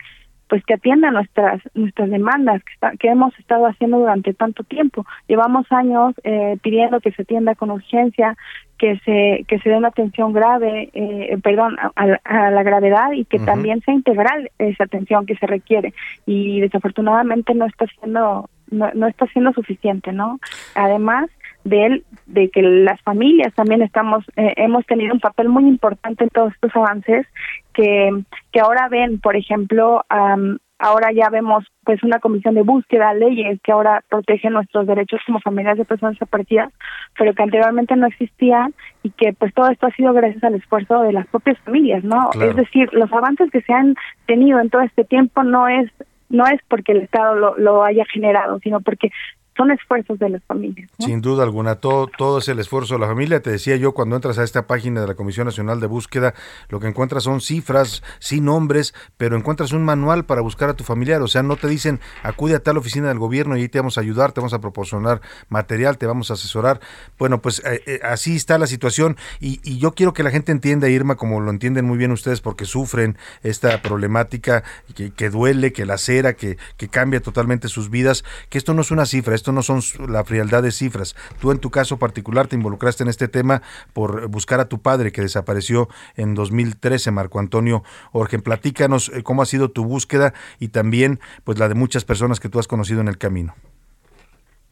pues que atienda nuestras nuestras demandas que, está, que hemos estado haciendo durante tanto tiempo. Llevamos años eh, pidiendo que se atienda con urgencia, que se que se dé una atención grave, eh, perdón, a, a, la gravedad y que uh -huh. también sea integral esa atención que se requiere. Y desafortunadamente no está siendo no, no está siendo suficiente, ¿no? Además de él, de que las familias también estamos eh, hemos tenido un papel muy importante en todos estos avances que que ahora ven, por ejemplo, um, ahora ya vemos pues una comisión de búsqueda, leyes que ahora protegen nuestros derechos como familias de personas desaparecidas, pero que anteriormente no existían y que pues todo esto ha sido gracias al esfuerzo de las propias familias, ¿no? Claro. Es decir, los avances que se han tenido en todo este tiempo no es no es porque el Estado lo, lo haya generado, sino porque son esfuerzos de las familias. Sin duda alguna, todo, todo es el esfuerzo de la familia. Te decía yo, cuando entras a esta página de la Comisión Nacional de Búsqueda, lo que encuentras son cifras, sin nombres, pero encuentras un manual para buscar a tu familiar. O sea, no te dicen, acude a tal oficina del gobierno y ahí te vamos a ayudar, te vamos a proporcionar material, te vamos a asesorar. Bueno, pues eh, eh, así está la situación y, yo quiero que la gente entienda, Irma, como lo entienden muy bien ustedes, porque sufren esta problemática que, que duele, que lacera, que, que cambia totalmente sus vidas, que esto no es una cifra, esto esto no son la frialdad de cifras. Tú en tu caso particular te involucraste en este tema por buscar a tu padre que desapareció en 2013, Marco Antonio Orgen. Platícanos eh, cómo ha sido tu búsqueda y también pues la de muchas personas que tú has conocido en el camino.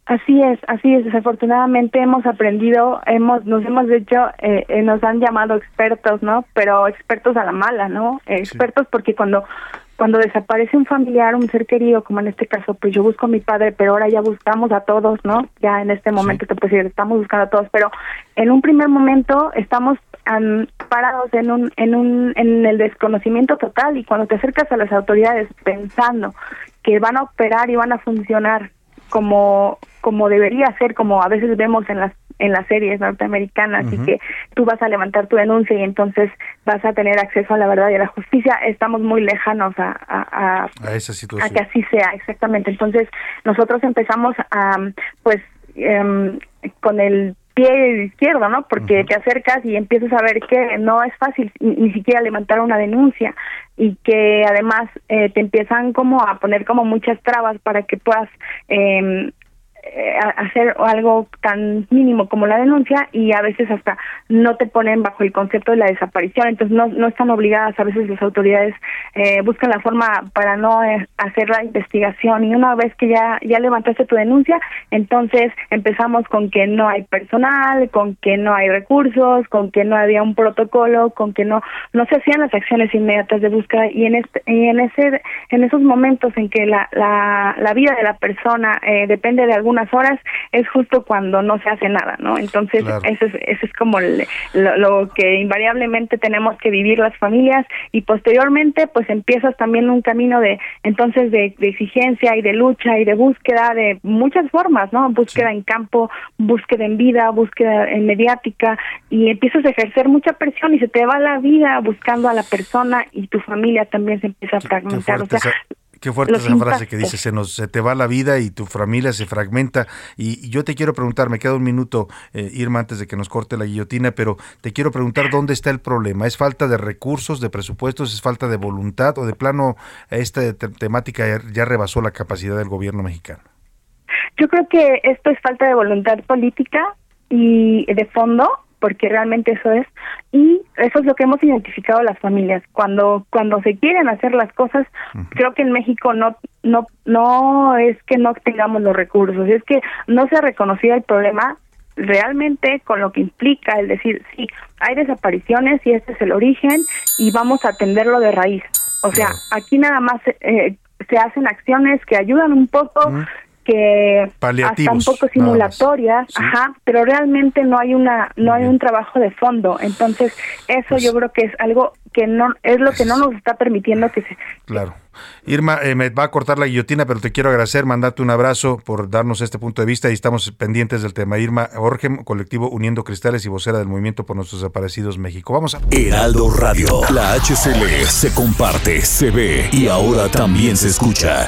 Así es, así es. Desafortunadamente hemos aprendido, hemos, nos hemos hecho, eh, eh, nos han llamado expertos, ¿no? Pero expertos a la mala, ¿no? Eh, expertos sí. porque cuando cuando desaparece un familiar, un ser querido, como en este caso, pues yo busco a mi padre, pero ahora ya buscamos a todos, ¿no? Ya en este momento te puedo decir, estamos buscando a todos, pero en un primer momento estamos parados en un en un en el desconocimiento total y cuando te acercas a las autoridades pensando que van a operar y van a funcionar como como debería ser, como a veces vemos en las en las series norteamericanas y que tú vas a levantar tu denuncia y entonces vas a tener acceso a la verdad y a la justicia, estamos muy lejanos a, a, a, esa situación. a que así sea, exactamente. Entonces nosotros empezamos a, pues, em, con el pie izquierdo, ¿no? Porque te acercas y empiezas a ver que no es fácil ni, siquiera levantar una denuncia y que además eh, te empiezan como a poner como muchas trabas para que puedas eh, eh, hacer algo tan mínimo como la denuncia y a veces hasta no te ponen bajo el concepto de la desaparición, entonces no, no están obligadas, a veces las autoridades eh, buscan la forma para no eh, hacer la investigación. Y una vez que ya, ya levantaste tu denuncia, entonces empezamos con que no hay personal, con que no hay recursos, con que no había un protocolo, con que no, no se hacían las acciones inmediatas de búsqueda. Y en este, y en ese, en esos momentos en que la, la, la vida de la persona depende de algún unas horas es justo cuando no se hace nada, ¿no? Entonces, eso, es, eso es como lo, que invariablemente tenemos que vivir las familias y posteriormente, pues empiezas también un camino de, entonces, de, exigencia y de lucha y de búsqueda de muchas formas, ¿no? Búsqueda en campo, búsqueda en vida, búsqueda en mediática y empiezas a ejercer mucha presión y se te va la vida buscando a la persona y tu familia también se empieza a fragmentar. O sea, Qué fuerte esa frase que dice, se nos se te va la vida y tu familia se fragmenta. Y, yo te quiero preguntar, me queda un minuto, eh, Irma, antes de que nos corte la guillotina, pero te quiero preguntar dónde está el problema. ¿Es falta de recursos, de presupuestos, es falta de voluntad o de plano esta temática ya, ya rebasó la capacidad del gobierno mexicano? Yo creo que esto es falta de voluntad política y de fondo porque realmente eso es. Y eso es lo que hemos identificado las familias. Cuando cuando se quieren hacer las cosas creo que en México no no no es que no tengamos los recursos. Es que no se ha reconocido el problema realmente con lo que implica el decir sí hay desapariciones y este es el origen y vamos a atenderlo de raíz. O sea aquí nada más eh, se hacen acciones que ayudan un poco que hasta un poco simulatorias, ajá, pero realmente no hay una no hay un trabajo de fondo. Entonces, eso pues yo creo que es algo que no es lo que no nos está permitiendo que se Claro. Irma, eh, me va a cortar la guillotina, pero te quiero agradecer, mandarte un abrazo por darnos este punto de vista y estamos pendientes del tema. Irma Orgem, colectivo Uniendo Cristales y vocera del Movimiento por Nuestros Desaparecidos México. Vamos a... Heraldo Radio, la HCL se comparte, se ve y ahora también se escucha.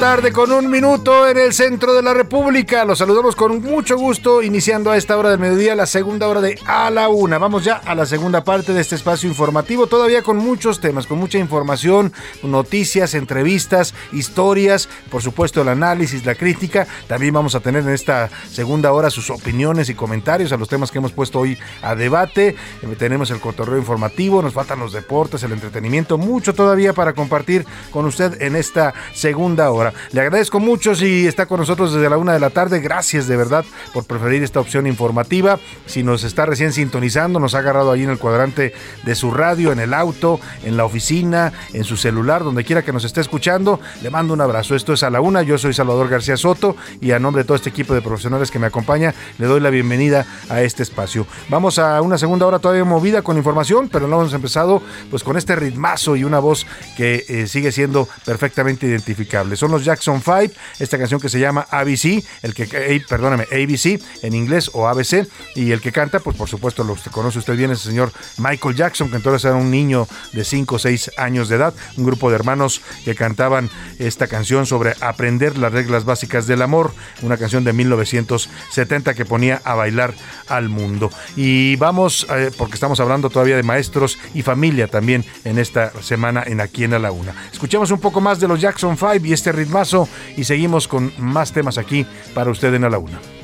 Tarde con un minuto en el centro de la República. Los saludamos con mucho gusto, iniciando a esta hora del mediodía la segunda hora de A la Una. Vamos ya a la segunda parte de este espacio informativo, todavía con muchos temas, con mucha información, noticias, entrevistas, historias, por supuesto el análisis, la crítica. También vamos a tener en esta segunda hora sus opiniones y comentarios a los temas que hemos puesto hoy a debate. Eh, tenemos el cotorreo informativo, nos faltan los deportes, el entretenimiento, mucho todavía para compartir con usted en esta segunda hora. Le agradezco mucho si está con nosotros desde la una de la tarde. Gracias de verdad por preferir esta opción informativa. Si nos está recién sintonizando, nos ha agarrado ahí en el cuadrante de su radio, en el auto, en la oficina, en su celular, donde quiera que nos esté escuchando, le mando un abrazo. Esto es a la una. Yo soy Salvador García Soto y a nombre de todo este equipo de profesionales que me acompaña, le doy la bienvenida a este espacio. Vamos a una segunda hora todavía movida con información, pero no hemos empezado pues con este ritmazo y una voz que eh, sigue siendo perfectamente identificable. son los Jackson 5, esta canción que se llama ABC, el que, eh, perdóname, ABC en inglés o ABC, y el que canta, pues por supuesto lo conoce usted bien, es el señor Michael Jackson, que entonces era un niño de 5 o 6 años de edad, un grupo de hermanos que cantaban esta canción sobre aprender las reglas básicas del amor, una canción de 1970 que ponía a bailar al mundo. Y vamos, eh, porque estamos hablando todavía de maestros y familia también en esta semana en Aquí en la Una. Escuchemos un poco más de los Jackson 5 y este ritmazo y seguimos con más temas aquí para usted en A la Una.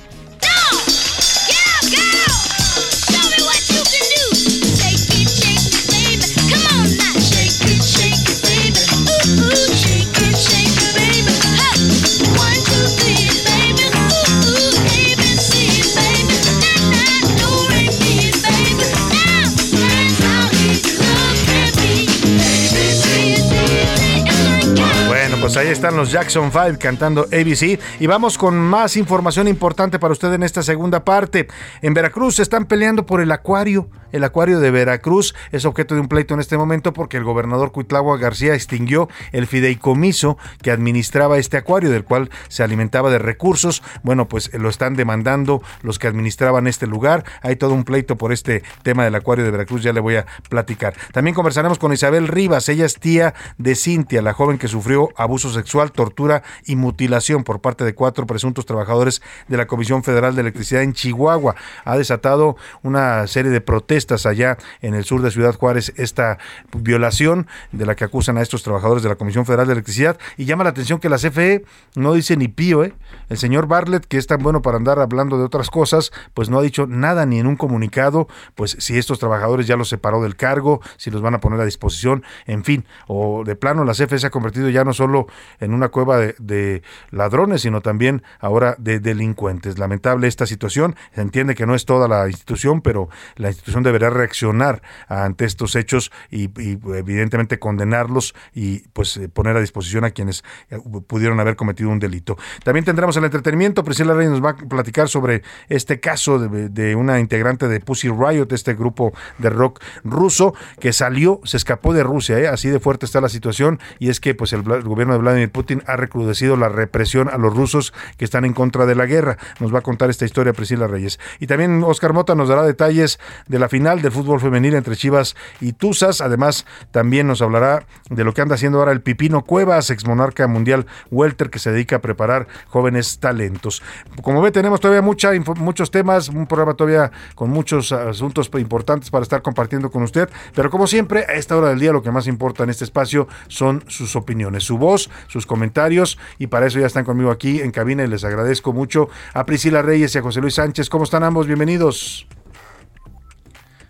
Pues ahí están los Jackson 5 cantando ABC. Y vamos con más información importante para usted en esta segunda parte. En Veracruz se están peleando por el acuario. El acuario de Veracruz es objeto de un pleito en este momento porque el gobernador Cuitlagua García extinguió el fideicomiso que administraba este acuario, del cual se alimentaba de recursos. Bueno, pues lo están demandando los que administraban este lugar. Hay todo un pleito por este tema del acuario de Veracruz, ya le voy a platicar. También conversaremos con Isabel Rivas, ella es tía de Cintia, la joven que sufrió abuso sexual, tortura y mutilación por parte de cuatro presuntos trabajadores de la Comisión Federal de Electricidad en Chihuahua. Ha desatado una serie de protestas allá en el sur de Ciudad Juárez esta violación de la que acusan a estos trabajadores de la Comisión Federal de Electricidad y llama la atención que la CFE no dice ni pío, ¿eh? El señor Bartlett, que es tan bueno para andar hablando de otras cosas, pues no ha dicho nada ni en un comunicado, pues si estos trabajadores ya los separó del cargo, si los van a poner a disposición, en fin, o de plano la CFE se ha convertido ya no solo en una cueva de, ladrones, sino también ahora de delincuentes. Lamentable esta situación, se entiende que no es toda la institución, pero la institución deberá reaccionar ante estos hechos y, evidentemente condenarlos y pues eh, poner a disposición a quienes eh, pudieron haber cometido un delito. También tendremos el entretenimiento. Priscila Reyes nos va a platicar sobre este caso de, una integrante de Pussy Riot, este grupo de rock ruso que salió, se escapó de Rusia, ¿eh? así de fuerte está la situación y es que pues el, el gobierno de Vladimir Putin ha recrudecido la represión a los rusos que están en contra de la guerra. Nos va a contar esta historia Priscila Reyes. Y también Oscar Mota nos dará detalles de la final del fútbol femenil entre Chivas y Tuzas. Además, también nos hablará de lo que anda haciendo ahora el Pipino Cuevas, ex monarca mundial welter que se dedica a preparar jóvenes talentos. Como ve, tenemos todavía muchos temas, un programa todavía con muchos asuntos importantes para estar compartiendo con usted. Pero como siempre, a esta hora del día lo que más importa en este espacio son sus opiniones, su voz, sus comentarios. Y para eso ya están conmigo aquí en cabina y les agradezco mucho a Priscila Reyes y a José Luis Sánchez. ¿Cómo están ambos? Bienvenidos.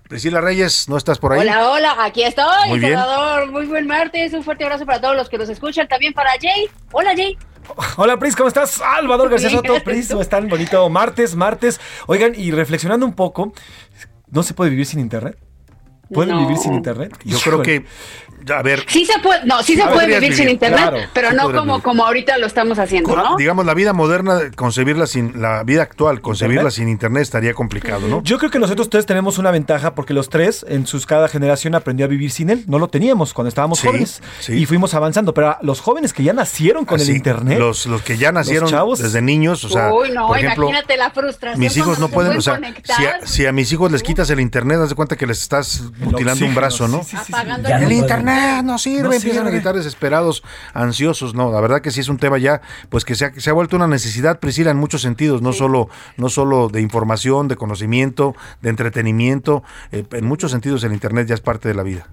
Priscila Reyes, ¿no estás por ahí? Hola, hola, aquí estoy, muy Salvador. Muy buen martes, un fuerte abrazo para todos los que nos escuchan, también para Jay. Hola, Jay. Hola Pris, ¿cómo estás? Salvador García Soto, Pris, ¿cómo están? Bonito martes, martes. Oigan, y reflexionando un poco, ¿no se puede vivir sin internet? ¿Pueden vivir sin internet? Yo creo que a ver. Sí se puede, no, sí se puede vivir, sin internet, pero no como, como ahorita lo estamos haciendo, ¿no? Digamos, la vida moderna, concebirla sin, la vida actual, concebirla sin internet estaría complicado, ¿no? Yo creo que nosotros tres tenemos una ventaja porque los tres, en sus cada generación, aprendió a vivir sin él. No lo teníamos cuando estábamos jóvenes y fuimos avanzando, pero los jóvenes que ya nacieron con el internet. Los, los que ya nacieron desde niños, o sea. Uy, no, imagínate la frustración. Mis hijos no pueden, o sea, si a, mis hijos les quitas el internet, haz de cuenta que les estás mutilando un brazo, ¿no? Apagando el internet no sirve, empiezan a gritar desesperados, ansiosos, no, la verdad que sí es un tema ya, pues que se ha, se ha vuelto una necesidad, Priscila, en muchos sentidos, no solo, no solo de información, de conocimiento, de entretenimiento, eh, en muchos sentidos el internet ya es parte de la vida.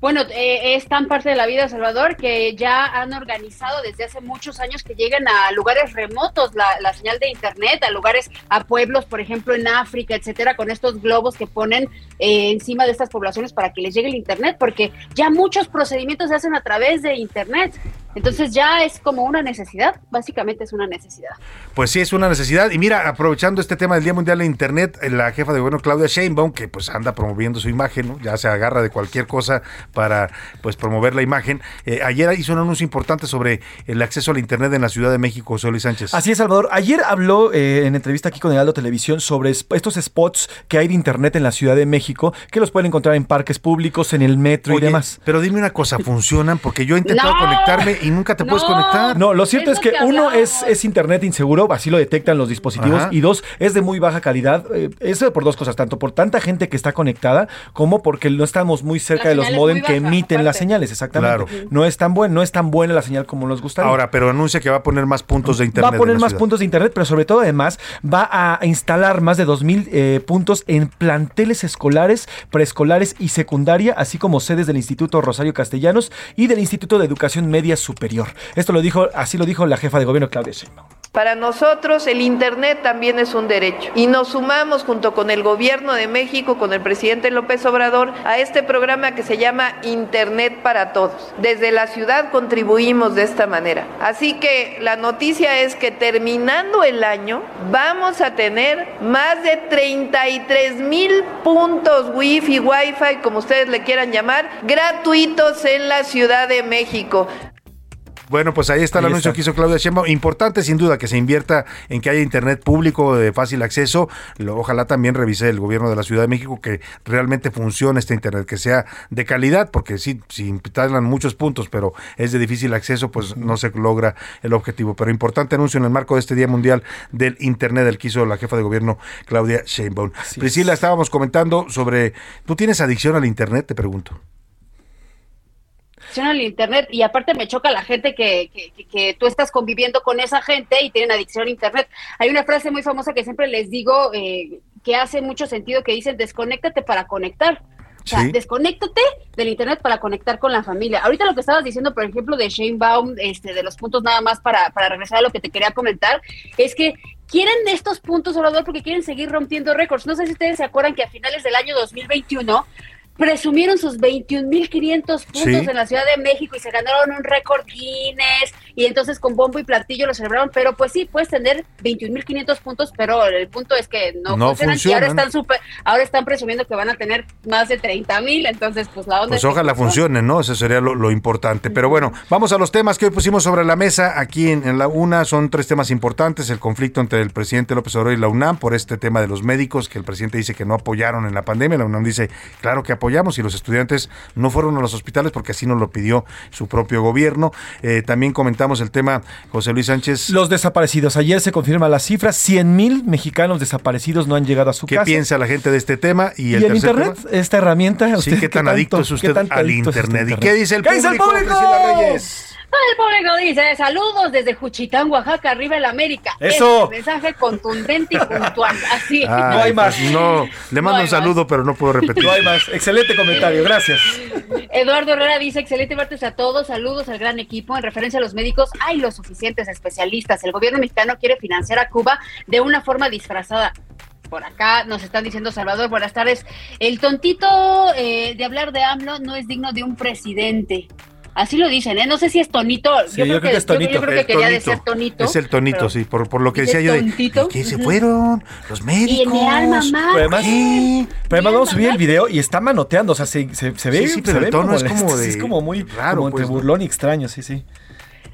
Bueno, eh, es tan parte de la vida, Salvador, que ya han organizado desde hace muchos años que lleguen a lugares remotos la, señal de Internet, a lugares, a pueblos, por ejemplo, en África, etcétera, con estos globos que ponen eh, encima de estas poblaciones para que les llegue el Internet, porque ya muchos procedimientos se hacen a través de Internet. Entonces ya es como una necesidad, básicamente es una necesidad. Pues sí, es una necesidad. Y mira, aprovechando este tema del Día Mundial de Internet, la jefa de gobierno Claudia Sheinbaum, que pues anda promoviendo su imagen, ya se agarra de cualquier cosa para pues promover la imagen. Eh, ayer hizo un anuncio importante sobre el acceso al Internet en la Ciudad de México, José Sánchez. Así es, Salvador. Ayer habló eh, en entrevista aquí con Aldo Televisión sobre estos spots que hay de Internet en la Ciudad de México, que los pueden encontrar en parques públicos, en el metro y demás. Pero dime una cosa, ¿funcionan? Porque yo he intentado conectarme y nunca te puedes conectar. No, lo cierto Es es, lo que que uno es, es internet inseguro, así lo detectan los dispositivos, Ajá. y dos, es de muy baja calidad. eh, eso por dos cosas, tanto por tanta gente que está conectada, como porque no estamos muy cerca La de los modem que baja, emiten las señales, exactamente. Claro. No es tan buen, no es tan buena la señal como nos gustaría. Ahora, pero anuncia que va a poner más puntos de internet. Va a poner más ciudad. puntos de internet, pero sobre todo además va a instalar más de 2.000 eh, puntos en planteles escolares, preescolares y secundaria, así como sedes del Instituto Rosario Castellanos y del Instituto de Educación Media Superior. Esto lo dijo, así lo dijo la jefa de gobierno Claudia Sheinbaum. Para nosotros el Internet también es un derecho y nos sumamos junto con el Gobierno de México, con el presidente López Obrador, a este programa que se llama Internet para Todos. Desde la ciudad contribuimos de esta manera. Así que la noticia es que terminando el año vamos a tener más de 33 mil puntos Wi-Fi, Wi-Fi, como ustedes le quieran llamar, gratuitos en la Ciudad de México. Bueno, pues ahí está el Ahí anuncio está. que hizo Claudia Sheinbaum. Importante sin duda que se invierta en que haya internet público de fácil acceso. Lo- ojalá también revise el gobierno de la Ciudad de México que realmente funcione este internet, que sea de calidad, porque sí, si instalan muchos puntos, pero es de difícil acceso, pues no se logra el objetivo. Pero importante anuncio en el marco de este Día Mundial del Internet, del que hizo la jefa de gobierno Claudia Sheinbaum. Así Priscila, es. estábamos comentando sobre, ¿tú tienes adicción al internet? Te pregunto. Adicción al internet y aparte me choca la gente que, que, que- que tú estás conviviendo con esa gente y tienen adicción a internet. Hay una frase muy famosa que siempre les digo eh, que hace mucho sentido que dicen desconéctate para conectar. O sea, Sí. desconéctate del internet para conectar con la familia. Ahorita lo que estabas diciendo, por ejemplo, de Shane Baum, este, de los puntos nada más para, para regresar a lo que te quería comentar, es que quieren estos puntos, Obrador, porque quieren seguir rompiendo récords. No sé si ustedes se acuerdan que a finales del año 2021 presumieron sus 21.500 puntos Sí. en la Ciudad de México y se ganaron un récord Guinness y entonces con bombo y platillo lo celebraron, pero pues sí, puedes tener 21.500 puntos, pero el punto es que no, No funcionan y ahora están super, ahora están presumiendo que van a tener más de 30.000, entonces pues la onda Pues ojalá funcione. funcione, ¿no? Eso sería lo, lo importante. Pero bueno, vamos a los temas que hoy pusimos sobre la mesa aquí en, en la UNA. Son tres temas importantes. El conflicto entre el presidente López Obrador y la UNAM por este tema de los médicos, que el presidente dice que no apoyaron en la pandemia. La UNAM dice, claro que apoyamos y los estudiantes no fueron a los hospitales porque así nos lo pidió su propio gobierno. Eh, también comentamos el tema, José Luis Sánchez. Los desaparecidos. Ayer se confirma la cifra, 100 mil mexicanos desaparecidos no han llegado a su ¿Qué casa. piensa la gente de este tema? Y, el el tercer Internet, tema? esta herramienta. Sí, ¿usted ¿qué tan tanto- adicto es qué usted tanto al es internet? ¿Y qué dice el ¿Qué dice público, Priscila Reyes? El público dice, saludos desde Juchitán, Oaxaca, arriba el América. ¡Eso! Este mensaje contundente y puntual. Así. Ay, No hay más. no, le mando un saludo, pero no puedo repetir. No hay más. Excelente comentario, gracias. Eduardo Herrera dice, excelente martes a todos, saludos al gran equipo. En referencia a los médicos, hay los suficientes especialistas. El gobierno mexicano quiere financiar a Cuba de una forma disfrazada. Por acá nos están diciendo Salvador, buenas tardes. El tontito eh, de hablar de AMLO no es digno de un presidente. Así lo dicen, ¿eh? No sé si es tonito. Sí, yo creo que es yo- tonito. Yo, creo que quería tonito. decir tonito. Es el tonito, pero- sí, por, por lo que decía yo de tontito. ¿qué se fueron? Los médicos. Y en mi alma más. Pero además, ¿Qué? pero además vamos a subir el video y está manoteando, o sea, se, se, se ve, Sí, sí, pero se el ve tono es como sí, de- es como muy raro, como entre pues, ¿no? burlón y extraño, sí, sí.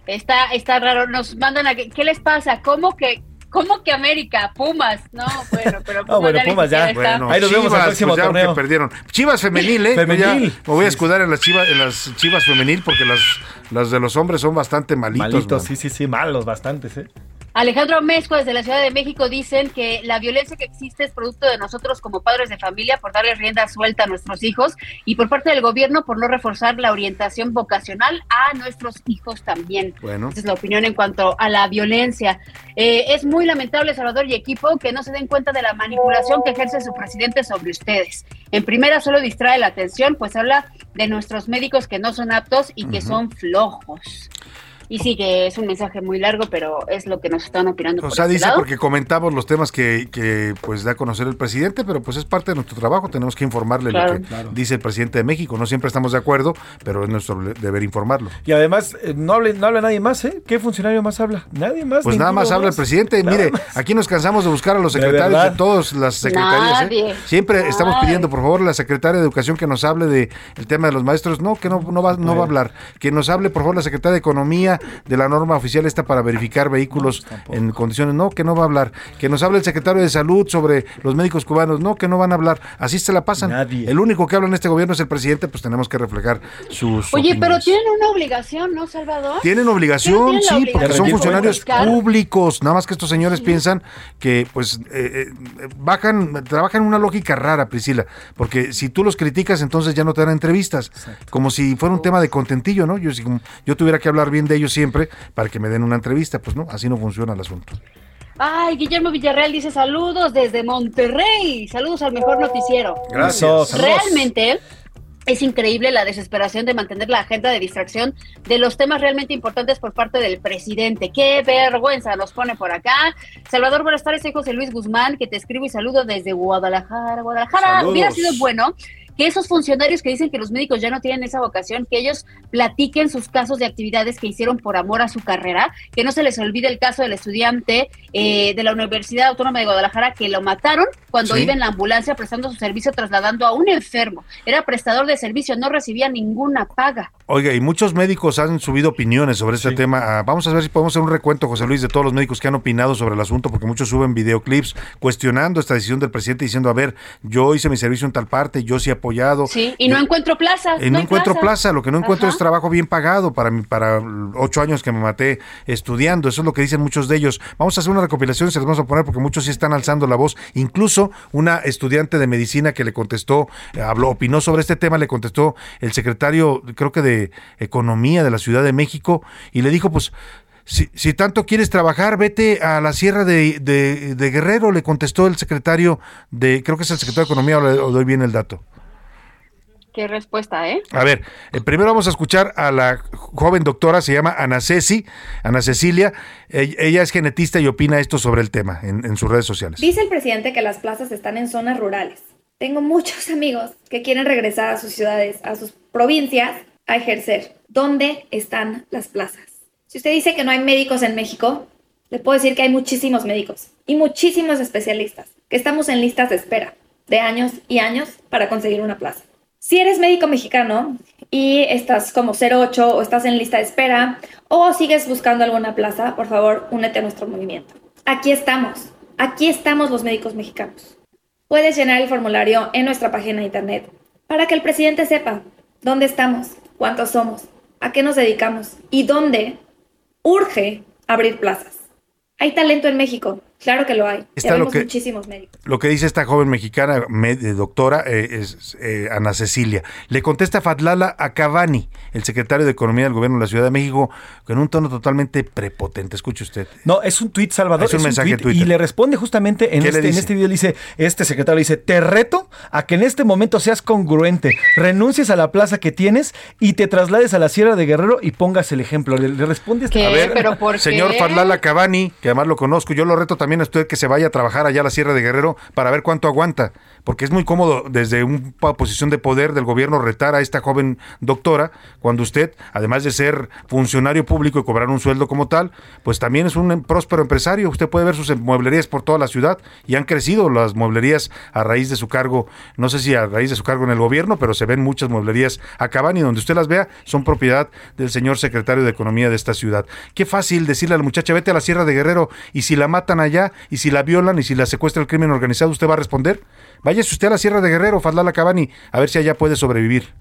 Está, está raro. Nos mandan a que, ¿qué les pasa? ¿Cómo que, cómo que América? Pumas. No, bueno, pero Ah, bueno, ni Pumas ya. Bueno, Ahí nos vemos Chivas, al próximo pues ya torneo. perdieron. Chivas femenil, ¿eh? Femenil. Ya me voy a escudar en las chivas, en las chivas femenil porque las, las de los hombres son bastante malitos. Malitos, man. sí, sí, sí, malos, bastantes, ¿eh? Alejandro Mezco desde la Ciudad de México dicen que la violencia que existe es producto de nosotros como padres de familia por darle rienda suelta a nuestros hijos y por parte del gobierno por no reforzar la orientación vocacional a nuestros hijos también. Bueno. Esa es la opinión en cuanto a la violencia. Eh, es muy lamentable, Salvador y equipo, que no se den cuenta de la manipulación que ejerce su presidente sobre ustedes. En primera, solo distrae la atención, pues habla de nuestros médicos que no son aptos y que son flojos. Y sí, que es un mensaje muy largo, pero es lo que nos están opinando. O por sea, este dice lado. porque comentamos los temas que, que pues da a conocer el presidente, pero pues es parte de nuestro trabajo, tenemos que informarle Claro. lo que Claro. dice el presidente de México. No siempre estamos de acuerdo, pero es nuestro deber informarlo. Y además, eh, no, hable, no habla nadie más, ¿eh? ¿Qué funcionario más habla? Nadie más. Pues nada más habla el presidente. Nada Mire, más. aquí nos cansamos de buscar a los De secretarios de, verdad. todas las secretarías. ¿eh? Nadie. Siempre estamos pidiendo, por favor, a la secretaria de Educación que nos hable de el tema de los maestros. No, que no, no, va, no va a hablar. Que nos hable, por favor, la secretaria de Economía de la norma oficial esta para verificar vehículos en condiciones. No, que no va a hablar. Que nos hable el secretario de Salud sobre los médicos cubanos. No, que no van a hablar. Así se la pasan. El único que habla en este gobierno es el presidente, pues tenemos que reflejar sus. Oye, pero tienen una obligación, ¿no, Salvador? Tienen obligación, sí, porque son funcionarios públicos. Nada más que estos señores piensan que, pues, eh, eh, bajan, trabajan en una lógica rara, Priscila. Porque si tú los criticas, entonces ya no te dan entrevistas. Como si fuera un tema de contentillo, ¿no? Yo, si, yo tuviera que hablar bien de ellos siempre para que me den una entrevista. Pues no, así no funciona el asunto. Ay, Guillermo Villarreal dice saludos desde Monterrey. Saludos al mejor noticiero. Gracias. Realmente es increíble la desesperación de mantener la agenda de distracción de los temas realmente importantes por parte del presidente. Qué vergüenza nos pone por acá. Salvador, buenas tardes, soy José Luis Guzmán, que te escribo y saludo desde Guadalajara. Guadalajara, hubiera sido bueno que esos funcionarios que dicen que los médicos ya no tienen esa vocación, que ellos platiquen sus casos de actividades que hicieron por amor a su carrera, que no se les olvide el caso del estudiante eh, de la Universidad Autónoma de Guadalajara que lo mataron cuando iba en la ambulancia prestando su servicio trasladando a un enfermo. Era prestador de servicio, no recibía ninguna paga. Oiga, y muchos médicos han subido opiniones sobre este tema. Ah, vamos a ver si podemos hacer un recuento, José Luis, de todos los médicos que han opinado sobre el asunto, porque muchos suben videoclips cuestionando esta decisión del presidente diciendo, a ver, yo hice mi servicio en tal parte, yo sí apoyado. Sí, y no encuentro plaza. Y no, encuentro plaza. lo que no encuentro es trabajo bien pagado para, para ocho años que me maté estudiando. Eso es lo que dicen muchos de ellos. Vamos a hacer una recopilación y se las vamos a poner porque muchos sí están alzando la voz. Incluso una estudiante de medicina que le contestó, eh, habló, opinó sobre este tema, le contestó el secretario, creo que de Economía de la Ciudad de México, y le dijo, pues, si, si, tanto quieres trabajar, vete a la Sierra de, de, Guerrero, le contestó el secretario de, creo que es el secretario de Economía, o, doy bien el dato. Qué respuesta, ¿eh? A ver, eh, primero vamos a escuchar a la joven doctora, se llama Ana Ceci, Ana Cecilia. Ella, es genetista y opina esto sobre el tema en, en sus redes sociales. Dice el presidente que las plazas están en zonas rurales. Tengo muchos amigos que quieren regresar a sus ciudades, a sus provincias, a ejercer. ¿Dónde están las plazas? Si usted dice que no hay médicos en México, le puedo decir que hay muchísimos médicos y muchísimos especialistas, que estamos en listas de espera de años y años para conseguir una plaza. Si eres médico mexicano y estás como 08 o estás en lista de espera o sigues buscando alguna plaza, por favor, únete a nuestro movimiento. Aquí estamos, aquí estamos los médicos mexicanos. Puedes llenar el formulario en nuestra página de internet para que el presidente sepa dónde estamos, cuántos somos, a qué nos dedicamos y dónde urge abrir plazas. Hay talento en México, Claro que lo hay. Está lo que, muchísimos médicos. Lo que dice esta joven mexicana, doctora, eh, es eh, Ana Cecilia. Le contesta Fatlala Acabani, el secretario de Economía del Gobierno de la Ciudad de México, con un tono totalmente prepotente. Escuche usted. No, es un tuit, Salvador. Es un mensaje Y le responde justamente en este, en este video, dice, este secretario dice, te reto a que en este momento seas congruente, renuncies a la plaza que tienes y te traslades a la Sierra de Guerrero y pongas el ejemplo. Le, responde este, A ver, ¿Pero por señor Fatlala Cabani, que además lo conozco, yo lo reto también a usted que se vaya a trabajar allá a la Sierra de Guerrero para ver cuánto aguanta, porque es muy cómodo desde una posición de poder del gobierno retar a esta joven doctora cuando usted, además de ser funcionario público y cobrar un sueldo como tal, pues también es un próspero empresario. Usted puede ver sus mueblerías por toda la ciudad y han crecido las mueblerías a raíz de su cargo, no sé si a raíz de su cargo en el gobierno, pero se ven muchas mueblerías a Cabani, donde usted las vea, son propiedad del señor secretario de Economía de esta ciudad. Qué fácil decirle a la muchacha, vete a la Sierra de Guerrero y si la matan allá, y si la violan y si la secuestra el crimen organizado, ¿usted va a responder? Váyase usted a la Sierra de Guerrero, Fadlala Cabani, a ver si allá puede sobrevivir.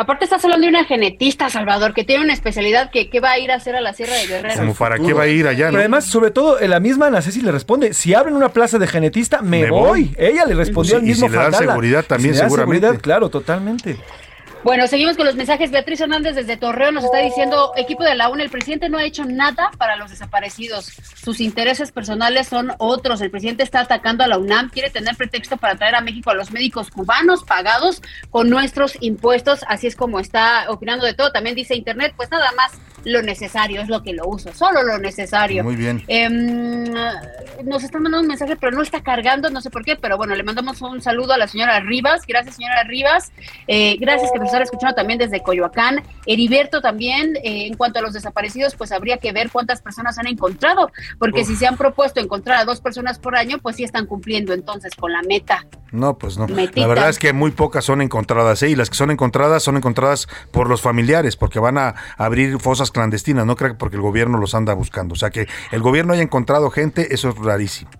Aparte estás hablando de una genetista, Salvador, que tiene una especialidad que, va a ir a hacer a la Sierra de Guerrero. Como para qué va a ir allá, Pero además, sobre todo, la misma Ana Ceci le responde, si abren una plaza de genetista, me, voy. Ella le respondió al mismo y si le dan seguridad también, seguramente. Seguridad, claro, totalmente. Bueno, seguimos con los mensajes. Beatriz Hernández desde Torreón nos está diciendo, equipo de la UNA, el presidente no ha hecho nada para los desaparecidos. Sus intereses personales son otros. El presidente está atacando a la UNAM, quiere tener pretexto para traer a México a los médicos cubanos pagados con nuestros impuestos. Así es como está opinando de todo. También dice Internet, pues nada más lo necesario es lo que lo uso, solo lo necesario. Muy bien. Em, nos están mandando un mensaje, pero no está cargando, no sé por qué, pero bueno, le mandamos un saludo a la señora Rivas. Gracias, señora Rivas. Eh, gracias que nos están escuchando también desde Coyoacán. Heriberto también, eh, en cuanto a los desaparecidos, pues habría que ver cuántas personas han encontrado, porque si se han propuesto encontrar a dos personas por año, pues sí están cumpliendo entonces con la meta. No, pues no. La verdad es que muy pocas son encontradas, ¿eh? y las que son encontradas son encontradas por los familiares, porque van a abrir fosas clandestinas, no creo que porque el gobierno los anda buscando. O sea, que el gobierno haya encontrado gente, eso es rarísimo.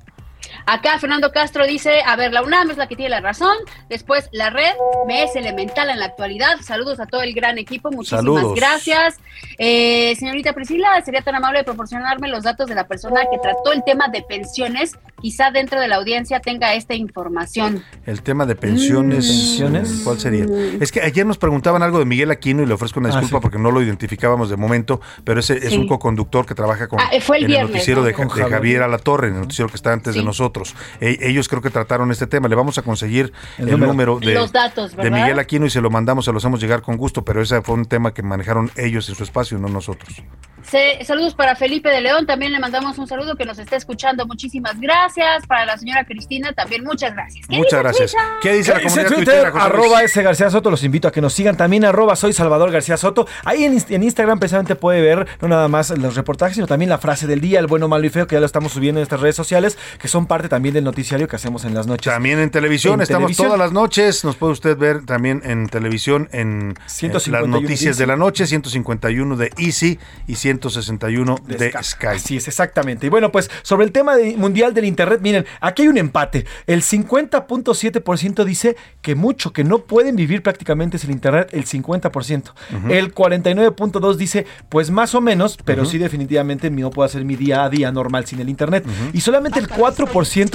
Acá Fernando Castro dice, a ver, la UNAM es la que tiene la razón, después la red me es elemental en la actualidad. Saludos a todo el gran equipo, muchísimas Saludos. gracias. Eh, señorita Priscila, sería tan amable de proporcionarme los datos de la persona que trató el tema de pensiones. Quizá dentro de la audiencia tenga esta información. El tema de pensiones. ¿Pensiones? ¿Cuál sería? Es que ayer nos preguntaban algo de Miguel Aquino y le ofrezco una Ah, disculpa sí. porque no lo identificábamos de momento, pero ese es Sí. un coconductor que trabaja con Ah, fue el en viernes, noticiero ¿no? de, Con de Javier. Alatorre, en el noticiero que está antes de Sí. Nosotros. E- ellos creo que trataron este tema. Le vamos a conseguir El el, número. número, de, Los datos, de ¿verdad? Miguel Aquino y se lo mandamos, se los hacemos llegar con gusto, pero ese fue un tema que manejaron ellos en su espacio, no nosotros. Se- saludos para Felipe de León, también le mandamos un saludo que nos está escuchando. Muchísimas gracias. Para la señora Cristina, también muchas gracias. ¿Qué Muchas dice gracias. Twitter? ¿Qué dice la ¿Qué dice comunidad Twitter? arroba ese García Soto, los invito a que nos sigan también, arroba soy Salvador García Soto. Ahí en Instagram precisamente puede ver no nada más los reportajes, sino también la frase del día, el bueno, malo y feo, que ya lo estamos subiendo en estas redes sociales, que son parte también del noticiario que hacemos en las noches. También en televisión, En estamos televisión. todas las noches, nos puede usted ver también en televisión en, eh, 151 las noticias de de la noche, 151 de Easy y 161 de, Sky. Así es, exactamente. Y bueno, pues sobre el tema de- mundial del Internet, miren, aquí hay un empate. El 50.7% dice que mucho, que no pueden vivir prácticamente sin Internet, el 50%. El 49.2% dice, pues más o menos, pero sí definitivamente no puedo hacer mi día a día normal sin el Internet. Y solamente el 4%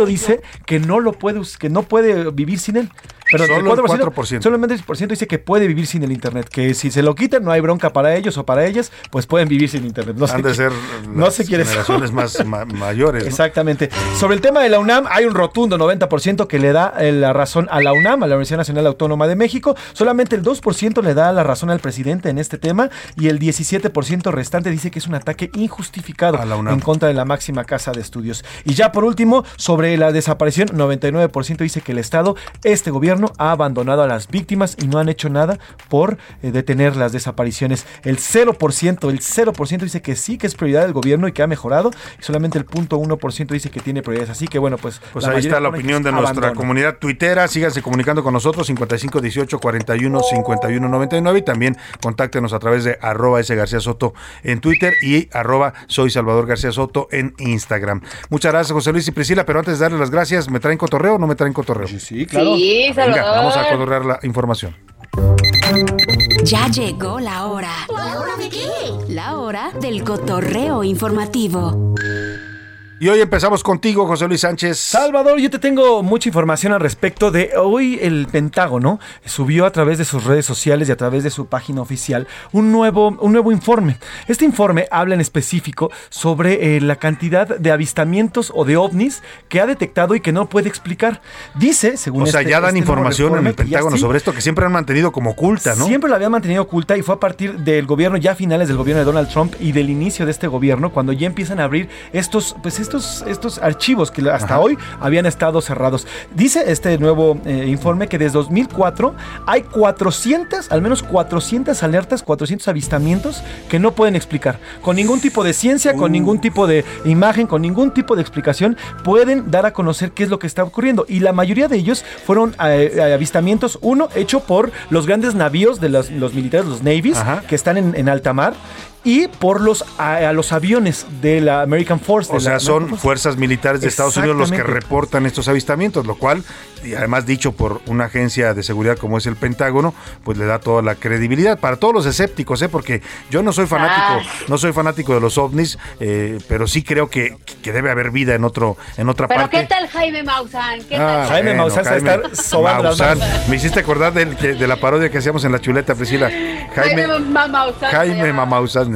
dice que no lo puede, que no puede vivir sin él. Perdón, Solo el 4%. Solamente el 4% dice que puede vivir sin el Internet, que si se lo quitan no hay bronca para ellos o para ellas, pues pueden vivir sin Internet. No sé Han de qué- ser no las sé generaciones más ma- mayores. ¿no? Exactamente. Sobre el tema de la UNAM, hay un rotundo 90% que le da eh, la razón a la UNAM, a la Universidad Nacional Autónoma de México. Solamente el 2% le da la razón al presidente en este tema y el 17% restante dice que es un ataque injustificado A la UNAM. en contra de la máxima casa de estudios. Y ya por último, sobre la desaparición, 99% dice que el Estado, este gobierno, ha abandonado a las víctimas y no han hecho nada por eh, detener las desapariciones. El 0%, el 0% dice que sí, que es prioridad del gobierno y que ha mejorado. Y solamente el 0.1% dice que tiene prioridades. Así que bueno, pues... Pues ahí está la opinión de nuestra abandono. comunidad tuitera. Síganse comunicando con nosotros 55 18 41 51 99 y también contáctenos a través de arroba ese García Soto en Twitter y arroba soy Salvador García Soto en Instagram. Muchas gracias José Luis y Priscila, pero antes de darles las gracias, ¿me traen cotorreo o no me traen cotorreo? Sí, Sí, Venga, vamos a cotorrear la información. Ya llegó la hora. ¿La hora de qué? La hora del cotorreo informativo. Y hoy empezamos contigo, José Luis Sánchez. Salvador, yo te tengo mucha información al respecto de hoy el Pentágono subió a través de sus redes sociales y a través de su página oficial un nuevo, un nuevo informe. Este informe habla en específico sobre eh, la cantidad de avistamientos o de ovnis que ha detectado y que no puede explicar. Dice, según O sea, este- ya dan este información en el Pentágono sobre esto que siempre han mantenido como oculta, ¿no? Siempre la habían mantenido oculta y fue a partir del gobierno, ya finales del gobierno de Donald Trump y del inicio de este gobierno, cuando ya empiezan a abrir estos, pues estos, estos archivos que hasta Ajá. hoy habían estado cerrados. Dice este nuevo eh, informe que desde 2004 hay 400, al menos 400 alertas, 400 avistamientos que no pueden explicar. Con ningún tipo de ciencia, con ningún tipo de imagen, con ningún tipo de explicación, pueden dar a conocer qué es lo que está ocurriendo. Y la mayoría de ellos fueron eh, eh, avistamientos, uno hecho por los grandes navíos de los, los militares, los navies, Ajá. que están en, en alta mar. Y por los, a, a los aviones de la American Force. de O la sea, son American Force. fuerzas militares de Estados Unidos los que reportan estos avistamientos, lo cual, y además dicho por una agencia de seguridad como es el Pentágono, pues le da toda la credibilidad para todos los escépticos, ¿eh? porque yo no soy fanático, Ah. no soy fanático de los ovnis, eh, pero sí creo que, que debe haber vida en otro, en otra Pero parte. ¿qué tal Jaime Maussan? ¿Qué Ah, tal? Jaime bueno, Maussan se va a Jaime estar sobando las Maussan. manos. Me hiciste acordar del que- de la parodia que hacíamos en la chuleta, Priscila. Jaime, Jaime Ma- Maussan. Jaime llama.